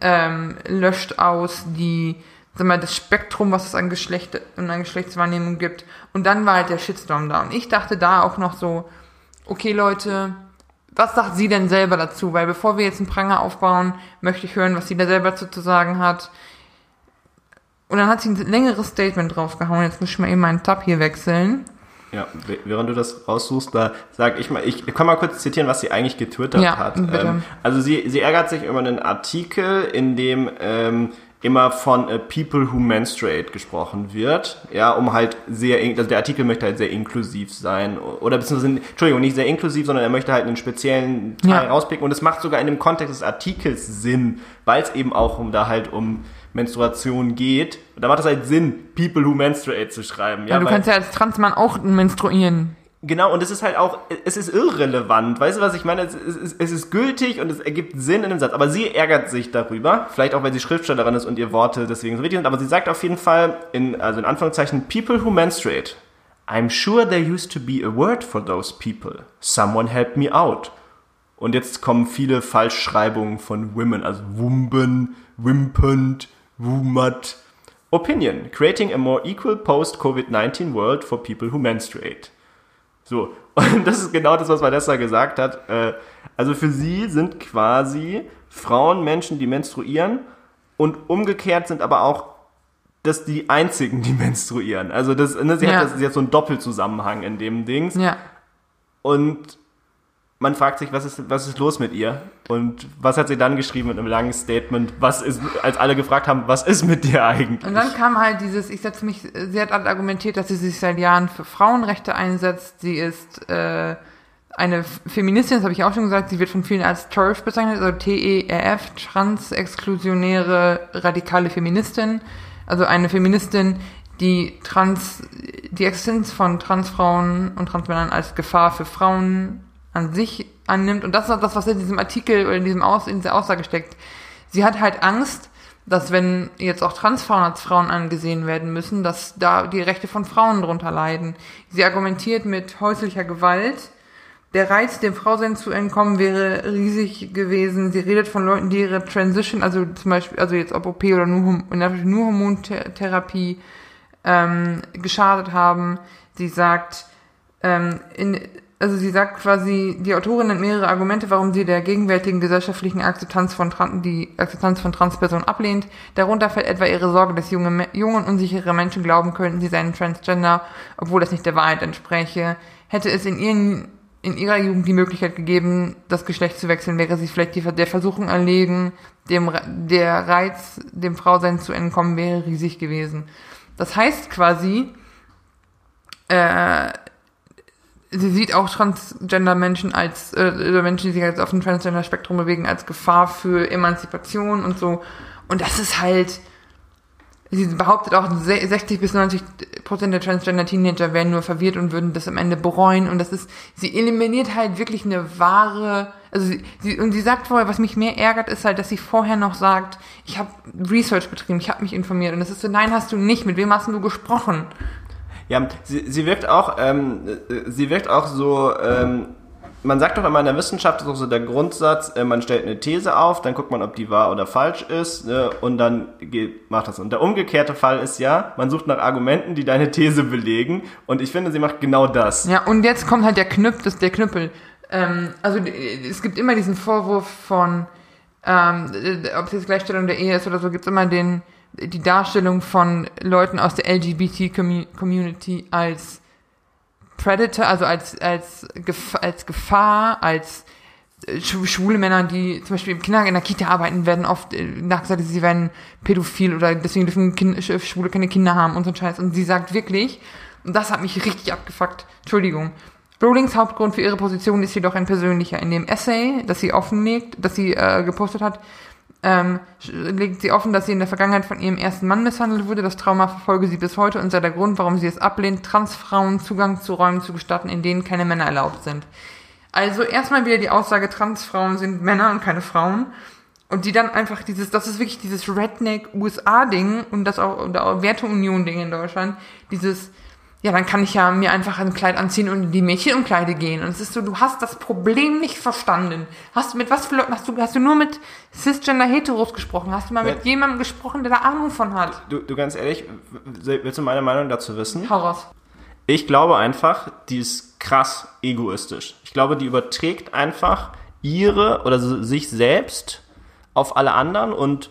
Speaker 1: ähm, löscht aus die, sag mal, das Spektrum, was es an Geschlecht und an Geschlechtswahrnehmung gibt. Und dann war halt der Shitstorm da. Und ich dachte da auch noch so, okay Leute, was sagt sie denn selber dazu? Weil bevor wir jetzt einen Pranger aufbauen, möchte ich hören, was sie da selber dazu zu sagen hat. Und dann hat sie ein längeres Statement draufgehauen. Jetzt muss ich mal eben meinen Tab hier wechseln.
Speaker 2: Ja, während du das raussuchst, da sag ich mal, ich kann mal kurz zitieren, was sie eigentlich getwittert
Speaker 1: Ja,
Speaker 2: hat. Ähm, also sie, sie ärgert sich über einen Artikel, in dem ähm, immer von äh, People who menstruate gesprochen wird, ja, um halt sehr, also der Artikel möchte halt sehr inklusiv sein, oder beziehungsweise, Entschuldigung, nicht sehr inklusiv, sondern er möchte halt einen speziellen Teil
Speaker 1: Ja.
Speaker 2: rauspicken und es macht sogar in dem Kontext des Artikels Sinn, weil es eben auch um da halt um Menstruation geht. Und da macht es halt Sinn, People who menstruate zu schreiben.
Speaker 1: Ja, du
Speaker 2: weil-
Speaker 1: kannst ja als Transmann auch menstruieren.
Speaker 2: Genau, und es ist halt auch, es ist irrelevant. Weißt du, was ich meine? Es ist, es ist gültig und es ergibt Sinn in dem Satz. Aber sie ärgert sich darüber. Vielleicht auch, weil sie Schriftstellerin ist und ihr Worte deswegen so wichtig sind. Aber sie sagt auf jeden Fall, in, also in Anführungszeichen, people who menstruate. I'm sure there used to be a word for those people. Someone help me out. Und jetzt kommen viele Falschschreibungen von women, also wumben, wimpend, wumat. Opinion. Creating a more equal post-COVID-19 world for people who menstruate. So, und das ist genau das, was Vanessa gesagt hat. Äh, Also für sie sind quasi Frauen Menschen, die menstruieren und umgekehrt sind aber auch das die einzigen, die menstruieren. Also das, ne, sie,
Speaker 1: Ja.
Speaker 2: hat das, sie hat so einen Doppelzusammenhang in dem Dings.
Speaker 1: Ja.
Speaker 2: Und man fragt sich, was ist, was ist los mit ihr? Und was hat sie dann geschrieben mit einem langen Statement? Was ist, als alle gefragt haben, was ist mit dir eigentlich?
Speaker 1: Und dann kam halt dieses, ich setze mich, sie hat halt argumentiert, dass sie sich seit Jahren für Frauenrechte einsetzt. Sie ist äh, eine Feministin, das habe ich auch schon gesagt, sie wird von vielen als TERF bezeichnet, also T-E-R-F, trans-exklusionäre radikale Feministin. Also eine Feministin, die trans, die Existenz von Transfrauen und Transmännern als Gefahr für Frauen an sich annimmt. Und das ist das, was in diesem Artikel oder in diesem Aus, in dieser Aussage steckt. Sie hat halt Angst, dass wenn jetzt auch Transfrauen als Frauen angesehen werden müssen, dass da die Rechte von Frauen drunter leiden. Sie argumentiert mit häuslicher Gewalt. Der Reiz, dem Frausein zu entkommen, wäre riesig gewesen. Sie redet von Leuten, die ihre Transition, also zum Beispiel, also jetzt ob OP oder nur, nur Hormontherapie, ähm, geschadet haben. Sie sagt, ähm, in, also sie sagt quasi, die Autorin nennt mehrere Argumente, warum sie der gegenwärtigen gesellschaftlichen Akzeptanz von Tran die Akzeptanz von Transpersonen ablehnt. Darunter fällt etwa ihre Sorge, dass junge, junge und unsichere Menschen glauben könnten, sie seien Transgender, obwohl das nicht der Wahrheit entspräche. Hätte es in ihren in ihrer Jugend die Möglichkeit gegeben, das Geschlecht zu wechseln, wäre sie vielleicht die, der Versuchung erlegen, dem, der Reiz, dem Frausein zu entkommen, wäre riesig gewesen. Das heißt quasi, äh, sie sieht auch Transgender-Menschen als, äh, oder Menschen, die sich jetzt auf dem Transgender-Spektrum bewegen, als Gefahr für Emanzipation und so. Und das ist halt, sie behauptet auch, se- 60 bis 90 Prozent der Transgender-Teenager wären nur verwirrt und würden das am Ende bereuen. Und das ist, sie eliminiert halt wirklich eine wahre, also sie, sie und sie sagt vorher, was mich mehr ärgert, ist halt, dass sie vorher noch sagt, ich habe Research betrieben, ich habe mich informiert. Und das ist so, nein, hast du nicht. Mit wem hast du gesprochen?
Speaker 2: Ja, sie, sie wirkt auch, ähm, äh, sie wirkt auch so, ähm, man sagt doch immer in der Wissenschaft, das ist auch so der Grundsatz, äh, man stellt eine These auf, dann guckt man, ob die wahr oder falsch ist, ne, und dann geht, macht das. Und der umgekehrte Fall ist ja, man sucht nach Argumenten, die deine These belegen, und ich finde, sie macht genau das.
Speaker 1: Ja, und jetzt kommt halt der Knüpp, das, der Knüppel. Ähm, also es gibt immer diesen Vorwurf von, ähm, äh, ob es jetzt Gleichstellung der Ehe ist oder so, gibt es immer den, die Darstellung von Leuten aus der LGBT-Community als Predator, also als, als, Gef als Gefahr, als äh, schw- schwule Männer, die zum Beispiel im Kindergarten, in der Kita arbeiten, werden oft äh, nachgesagt, sie werden pädophil oder deswegen dürfen kind, Sch- Schwule keine Kinder haben und so ein Scheiß. Und sie sagt wirklich, und das hat mich richtig abgefuckt, Entschuldigung, Rowlings Hauptgrund für ihre Position ist jedoch ein persönlicher. In dem Essay, das sie offenlegt, das sie äh, gepostet hat, ähm, legt sie offen, dass sie in der Vergangenheit von ihrem ersten Mann misshandelt wurde. Das Trauma verfolge sie bis heute und sei der Grund, warum sie es ablehnt, Transfrauen Zugang zu Räumen zu gestatten, in denen keine Männer erlaubt sind. Also erstmal wieder die Aussage, Transfrauen sind Männer und keine Frauen. Und die dann einfach dieses, das ist wirklich dieses Redneck-USA-Ding und das auch, und auch Werteunion-Ding in Deutschland, dieses, ja, dann kann ich ja mir einfach ein Kleid anziehen und in die Mädchenumkleide gehen. Und es ist so, du hast das Problem nicht verstanden. Hast du mit was für Leuten hast du, hast du nur mit cisgender Heteros gesprochen? Hast du mal
Speaker 2: Ja.
Speaker 1: mit jemandem gesprochen, der da Ahnung von hat?
Speaker 2: Du, du ganz ehrlich, willst du meine Meinung dazu wissen?
Speaker 1: Hau raus.
Speaker 2: Ich glaube einfach, die ist krass egoistisch. Ich glaube, die überträgt einfach ihre oder sich selbst auf alle anderen und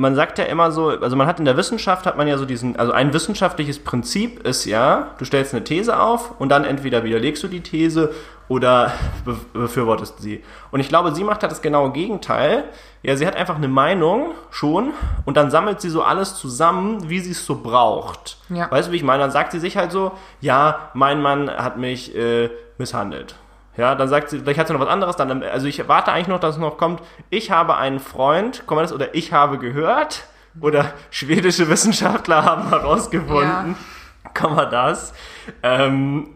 Speaker 2: man sagt ja immer so, also man hat in der Wissenschaft hat man ja so diesen, also ein wissenschaftliches Prinzip ist ja, du stellst eine These auf und dann entweder widerlegst du die These oder be befürwortest sie. Und ich glaube, sie macht halt das genaue Gegenteil. Ja, sie hat einfach eine Meinung schon und dann sammelt sie so alles zusammen, wie sie es so braucht.
Speaker 1: Ja.
Speaker 2: Weißt du, wie ich meine? Dann sagt sie sich halt so, ja, mein Mann hat mich äh, misshandelt. Ja, dann sagt sie, vielleicht hat sie noch was anderes, dann, also ich warte eigentlich noch, dass es noch kommt, ich habe einen Freund, kommt das, oder ich habe gehört, oder schwedische Wissenschaftler haben herausgefunden, Komma das. Ähm,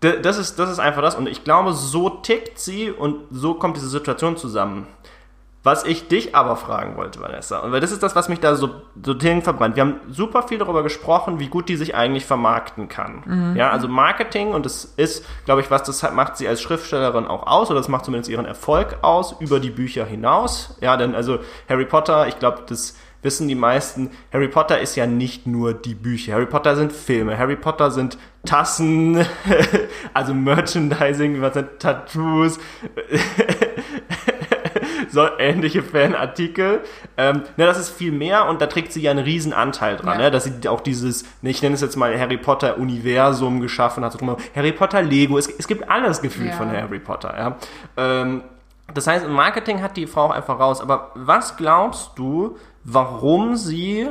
Speaker 2: das ist, das ist einfach das. Und ich glaube, so tickt sie und so kommt diese Situation zusammen. Was ich dich aber fragen wollte, Vanessa, und weil das ist das, was mich da so, so Themen verbrennt. Wir haben super viel darüber gesprochen, wie gut die sich eigentlich vermarkten kann. Ja, also Marketing, und das ist, glaube ich, was das macht sie als Schriftstellerin auch aus, oder das macht zumindest ihren Erfolg aus, über die Bücher hinaus. Ja, denn also Harry Potter, ich glaube, das wissen die meisten, Harry Potter ist ja nicht nur die Bücher. Harry Potter sind Filme, Harry Potter sind Tassen, also Merchandising, was sind Tattoos, so ähnliche Fanartikel. Ähm, ne, das ist viel mehr und da trägt sie ja einen riesen Anteil dran,
Speaker 1: Ja.
Speaker 2: ne, dass sie auch dieses, ne, ich nenne es jetzt mal Harry Potter Universum geschaffen hat. Harry Potter Lego, es, es gibt alles gefühlt
Speaker 1: Ja.
Speaker 2: von Harry Potter. Ja. Ähm, das heißt, im Marketing hat die Frau auch einfach raus. Aber was glaubst du, warum sie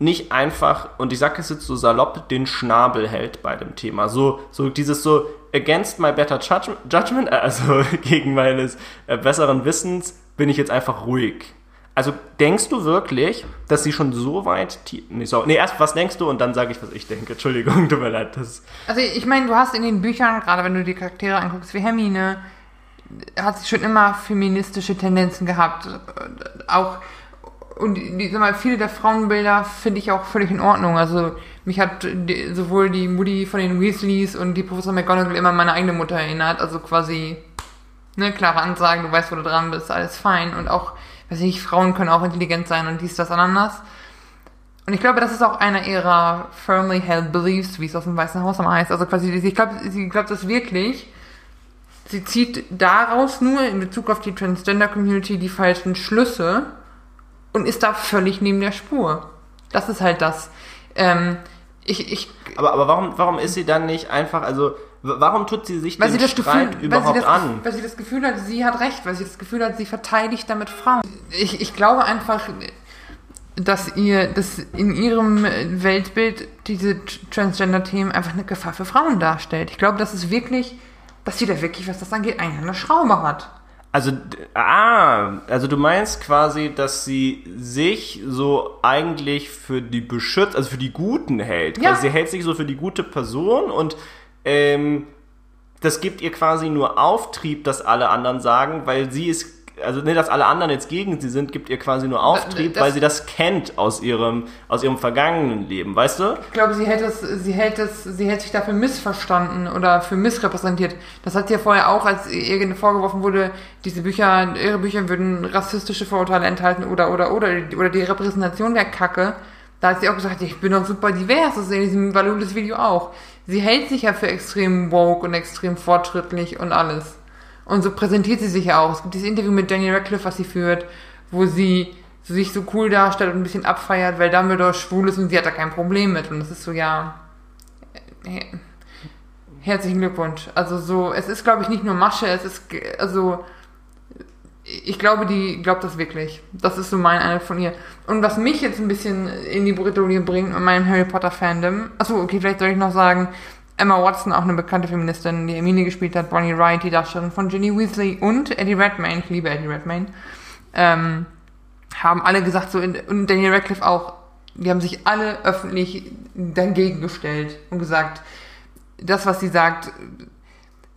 Speaker 2: nicht einfach, und ich sage es jetzt so salopp, den Schnabel hält bei dem Thema? So, so dieses so against my better judgment, äh, also gegen meines äh, besseren Wissens, bin ich jetzt einfach ruhig. Also denkst du wirklich, dass sie schon so weit... tie- Nee, so, nee erst was denkst du und dann sage ich, was ich denke. Entschuldigung, tut mir leid. Das,
Speaker 1: Also ich meine, du hast in den Büchern, gerade wenn du die Charaktere anguckst, wie Hermine, hat sie schon immer feministische Tendenzen gehabt. Auch, und die, sag mal, viele der Frauenbilder finde ich auch völlig in Ordnung. Also mich hat die, sowohl die Mutti von den Weasleys und die Professor McGonagall immer an meine eigene Mutter erinnert. Also quasi, ne, klare Ansagen, du weißt, wo du dran bist, alles fein. Und auch, weiß ich nicht, Frauen können auch intelligent sein und dies, das, ananas. Und ich glaube, das ist auch einer ihrer firmly held beliefs, wie es aus dem Weißen Haus am heißt. Also quasi, ich glaube, sie glaubt das wirklich. Sie zieht daraus nur in Bezug auf die Transgender-Community die falschen Schlüsse und ist da völlig neben der Spur. Das ist halt das. Ähm, ich, ich,
Speaker 2: aber, aber warum, warum ist sie dann nicht einfach, also warum tut sie sich
Speaker 1: weil
Speaker 2: den
Speaker 1: sie das
Speaker 2: Streit
Speaker 1: Gefühl, weil sie
Speaker 2: überhaupt
Speaker 1: das,
Speaker 2: an?
Speaker 1: weil sie das Gefühl hat, sie hat recht, weil sie das Gefühl hat, sie verteidigt damit Frauen. Ich, ich glaube einfach, dass ihr, dass in ihrem Weltbild diese Transgender-Themen einfach eine Gefahr für Frauen darstellt. Ich glaube, dass es wirklich, dass sie da wirklich, was das angeht, eine an der Schraube hat.
Speaker 2: Also, ah, also du meinst quasi, dass sie sich so eigentlich für die Beschütz, also für die Guten hält.
Speaker 1: Ja.
Speaker 2: Also sie hält sich so für die gute Person und ähm, das gibt ihr quasi nur Auftrieb, dass alle anderen sagen, weil sie ist, also ne, dass alle anderen jetzt gegen sie sind, gibt ihr quasi nur Auftrieb,
Speaker 1: das-
Speaker 2: weil sie das kennt aus ihrem, aus ihrem vergangenen Leben, weißt du?
Speaker 1: Ich glaube, sie hält es, sie hält es, sie hält sich dafür missverstanden oder für missrepräsentiert. Das hat sie ja vorher auch, als ihr vorgeworfen wurde, diese Bücher, ihre Bücher würden rassistische Vorurteile enthalten oder, oder, oder, oder die Repräsentation wäre kacke. Da hat sie auch gesagt, ich bin doch super divers, das ist in diesem Valulis-Video auch. Sie hält sich ja für extrem woke und extrem fortschrittlich und alles. Und so präsentiert sie sich ja auch. Es gibt dieses Interview mit Daniel Radcliffe, was sie führt, wo sie sich so cool darstellt und ein bisschen abfeiert, weil Dumbledore schwul ist und sie hat da kein Problem mit. Und das ist so, ja, äh, herzlichen Glückwunsch. Also so, es ist, glaube ich, nicht nur Masche, es ist, also, ich glaube, die glaubt das wirklich. Das ist so mein Eindruck von ihr. Und was mich jetzt ein bisschen in die Bredouille bringt mit meinem Harry Potter Fandom, achso, okay, vielleicht soll ich noch sagen, Emma Watson, auch eine bekannte Feministin, die Hermine gespielt hat, Bonnie Wright, die Darstellerin von Ginny Weasley und Eddie Redmayne, ich liebe Eddie Redmayne, ähm, haben alle gesagt, so, und Daniel Radcliffe auch, die haben sich alle öffentlich dagegen gestellt und gesagt, das, was sie sagt,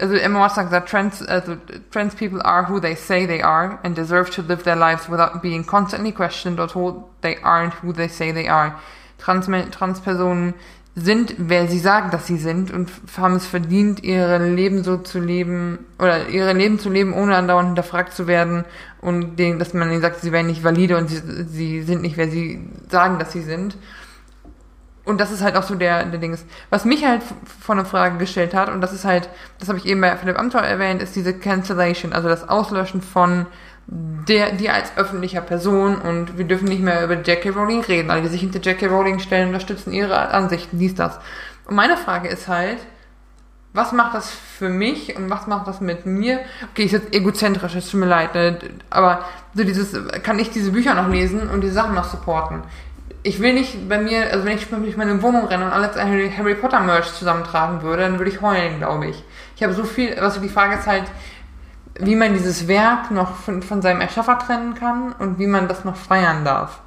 Speaker 1: also Emma Watson sagt, trans, also, trans people are who they say they are and deserve to live their lives without being constantly questioned or told they aren't who they say they are. Trans, Transpersonen sind, wer sie sagen, dass sie sind und haben es verdient, ihre Leben so zu leben oder ihre Leben zu leben, ohne andauernd hinterfragt zu werden und denen, dass man ihnen sagt, sie wären nicht valide und sie, sie sind nicht, wer sie sagen, dass sie sind. Und das ist halt auch so der, der Ding ist. Was mich halt vor eine Frage gestellt hat, und das ist halt, das habe ich eben bei Philipp Amthor erwähnt, ist diese Cancellation, also das Auslöschen von der, die als öffentlicher Person und wir dürfen nicht mehr über J.K. Rowling reden. Alle, die sich hinter J.K. Rowling stellen, unterstützen ihre Ansichten, dies, das. Und meine Frage ist halt, was macht das für mich und was macht das mit mir? Okay, ist jetzt egozentrisch, es tut mir leid, ne? aber so dieses, kann ich diese Bücher noch lesen und die Sachen noch supporten? Ich will nicht bei mir, also wenn ich durch meine Wohnung renne und alles Harry, Harry Potter Merch zusammentragen würde, dann würde ich heulen, glaube ich. Ich habe so viel, also die Frage ist halt, wie man dieses Werk noch von, von seinem Erschaffer trennen kann und wie man das noch feiern darf.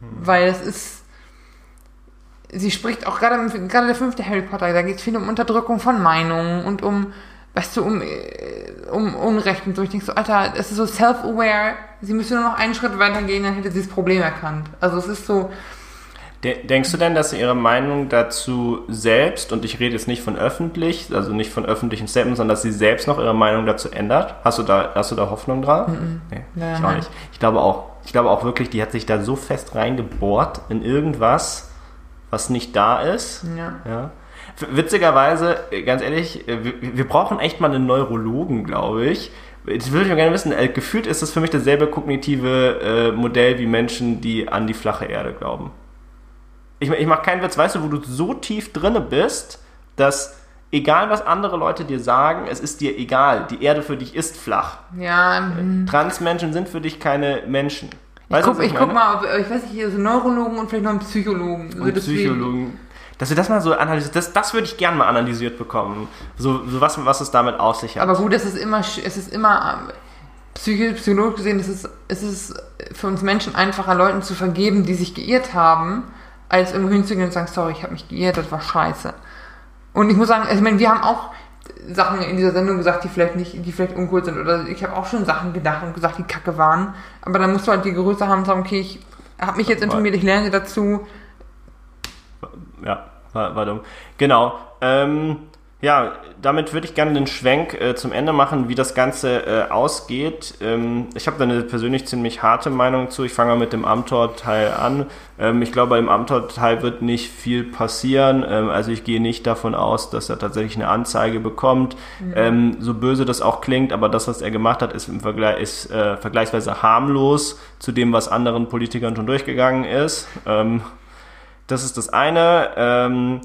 Speaker 1: Hm. Weil es ist, sie spricht auch gerade, gerade der fünfte Harry Potter, da geht es viel um Unterdrückung von Meinungen und um weißt du, um, um Unrecht und so. Ich denke so, Alter, es ist so self-aware, sie müsste nur noch einen Schritt weiter gehen, dann hätte sie das Problem erkannt. Also es ist so.
Speaker 2: Denkst du denn, dass sie ihre Meinung dazu selbst, und ich rede jetzt nicht von öffentlich, also nicht von öffentlichen Statements, sondern dass sie selbst noch ihre Meinung dazu ändert? Hast du da, hast du da Hoffnung dran? Mm -mm. Nee, naja, ich auch nicht. Ich glaube auch, ich glaube auch wirklich, die hat sich da so fest reingebohrt in irgendwas, was nicht da ist. Ja. ja Witzigerweise, äh, ganz ehrlich, äh, wir, wir brauchen echt mal einen Neurologen, glaube ich. Das würde ich mal gerne wissen. Äh, gefühlt ist das für mich dasselbe kognitive äh, Modell wie Menschen, die an die flache Erde glauben. Ich, ich mache keinen Witz, weißt du, wo du so tief drinne bist, dass egal was andere Leute dir sagen, es ist dir egal. Die Erde für dich ist flach.
Speaker 1: Ja. Ähm,
Speaker 2: Transmenschen sind für dich keine Menschen.
Speaker 1: Weißt ich guck, ich guck mal, ob, ich weiß nicht, hier so Neurologen und vielleicht noch einen Psychologen.
Speaker 2: Und Psychologen dass wir das mal so analysieren, das, das würde ich gerne mal analysiert bekommen. So, so was, was es damit auf sich hat.
Speaker 1: Aber gut, es ist immer, es ist immer ähm, psychologisch gesehen, es ist, es ist für uns Menschen einfacher, Leuten zu vergeben, die sich geirrt haben, als irgendwo hinzugehen und zu sagen, sorry, ich habe mich geirrt, das war scheiße. Und ich muss sagen, also ich meine, wir haben auch Sachen in dieser Sendung gesagt, die vielleicht nicht, die vielleicht uncool sind. Oder ich habe auch schon Sachen gedacht und gesagt, die kacke waren. Aber dann musst du halt die Größe haben und sagen, okay, ich habe mich jetzt informiert, ich lerne dazu,
Speaker 2: ja, war, war dumm. Genau. Ähm, ja, damit würde ich gerne den Schwenk äh, zum Ende machen, wie das Ganze äh, ausgeht. Ähm, ich habe da eine persönlich ziemlich harte Meinung zu. Ich fange mal mit dem Amtor-Teil an. Ähm, ich glaube, im Amtor-Teil wird nicht viel passieren. Ähm, also ich gehe nicht davon aus, dass er tatsächlich eine Anzeige bekommt. Mhm. so böse das auch klingt, aber das, was er gemacht hat, ist, im Vergleich, ist äh, vergleichsweise harmlos zu dem, was anderen Politikern schon durchgegangen ist. Das ist das eine. Ähm,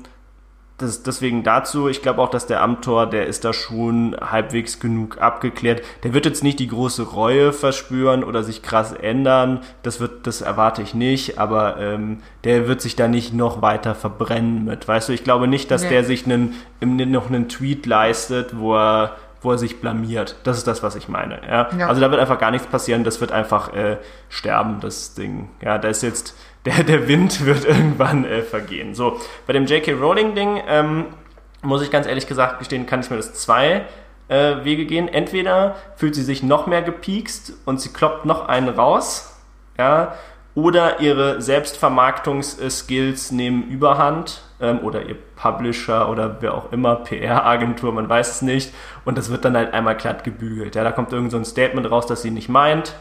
Speaker 2: das, deswegen dazu, ich glaube auch, dass der Amtor, der ist da schon halbwegs genug abgeklärt. Der wird jetzt nicht die große Reue verspüren oder sich krass ändern. Das wird, das erwarte ich nicht, aber ähm, der wird sich da nicht noch weiter verbrennen mit. Weißt du, ich glaube nicht, dass nee. der sich einen, noch einen Tweet leistet, wo er wo er sich blamiert. Das ist das, was ich meine. Ja? ja. Also da wird einfach gar nichts passieren, das wird einfach äh, sterben, das Ding. Ja, da ist jetzt der, der Wind wird irgendwann äh, vergehen. So, bei dem J.K. Rowling-Ding ähm, muss ich ganz ehrlich gesagt gestehen, kann ich mir das zwei äh, Wege gehen. Entweder fühlt sie sich noch mehr gepiekst und sie kloppt noch einen raus, ja, oder ihre Selbstvermarktungsskills nehmen Überhand ähm, oder ihr Publisher oder wer auch immer, PR-Agentur, man weiß es nicht. Und das wird dann halt einmal glatt gebügelt. Ja, da kommt irgend so ein Statement raus, das sie nicht meint.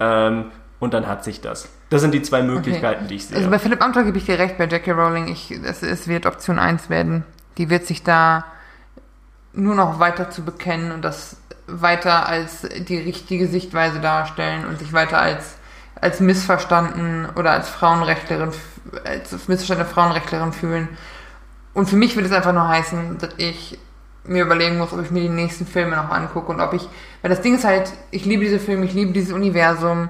Speaker 2: Ähm, und dann hat sich das. Das sind die zwei Möglichkeiten, okay. die ich sehe.
Speaker 1: Also bei Philipp Amthor gebe ich dir recht, bei Jackie Rowling, ich, es, es wird Option 1 werden. Die wird sich da nur noch weiter zu bekennen und das weiter als die richtige Sichtweise darstellen und sich weiter als, als missverstanden oder als Frauenrechtlerin, als missverstandene Frauenrechtlerin fühlen. Und für mich würde es einfach nur heißen, dass ich mir überlegen muss, ob ich mir die nächsten Filme noch angucke und ob ich, weil das Ding ist halt, ich liebe diese Filme, ich liebe dieses Universum,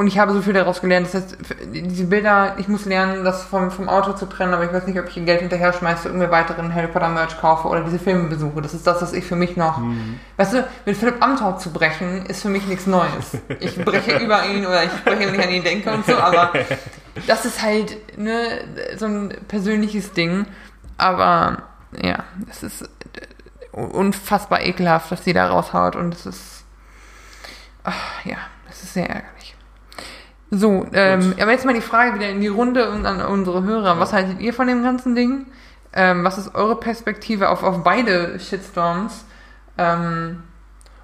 Speaker 1: und ich habe so viel daraus gelernt. Das heißt, diese Bilder, ich muss lernen, das vom, vom Auto zu trennen, aber ich weiß nicht, ob ich ihr Geld hinterher schmeiße und mir weiteren Harry Potter Merch kaufe oder diese Filme besuche. Das ist das, was ich für mich noch. Mhm. Weißt du, mit Philipp Amthor zu brechen, ist für mich nichts Neues. Ich breche über ihn oder ich breche, wenn ich an ihn denke und so, aber das ist halt ne, so ein persönliches Ding. Aber ja, es ist unfassbar ekelhaft, was sie da raushaut und es ist. Ach, ja, es ist sehr ärgerlich. So, ähm, aber jetzt mal die Frage wieder in die Runde und an unsere Hörer. Was haltet ihr von dem ganzen Ding? Ähm, was ist eure Perspektive auf, auf beide Shitstorms? Ähm,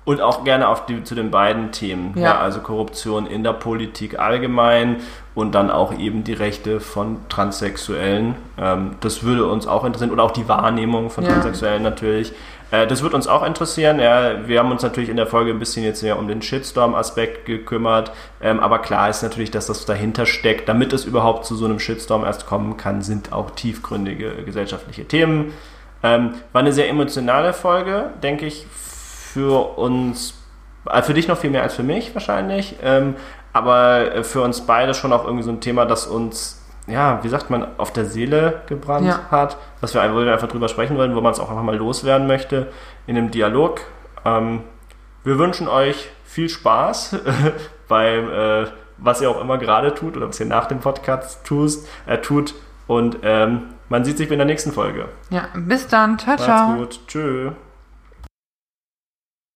Speaker 2: und auch gerne auf die, zu den beiden Themen. Ja. ja. also Korruption in der Politik allgemein und dann auch eben die Rechte von Transsexuellen. Ähm, das würde uns auch interessieren. Oder auch die Wahrnehmung von ja. Transsexuellen natürlich. Äh, das wird uns auch interessieren. Ja, wir haben uns natürlich in der Folge ein bisschen jetzt mehr um den Shitstorm-Aspekt gekümmert. Ähm, aber klar ist natürlich, dass das dahinter steckt. Damit es überhaupt zu so einem Shitstorm erst kommen kann, sind auch tiefgründige gesellschaftliche Themen. Ähm, war eine sehr emotionale Folge, denke ich, für uns, äh, für dich noch viel mehr als für mich wahrscheinlich. Ähm, aber äh, für uns beide schon auch irgendwie so ein Thema, das uns ja, wie sagt man, auf der Seele gebrannt ja. hat, was wir einfach drüber sprechen wollen, wo man es auch einfach mal loswerden möchte in einem Dialog. Ähm, wir wünschen euch viel Spaß beim, äh, was ihr auch immer gerade tut oder was ihr nach dem Podcast tust, äh, tut. Und ähm, man sieht sich in der nächsten Folge.
Speaker 1: Ja, bis dann. Ciao, ciao. Macht's gut.
Speaker 2: Tschüss.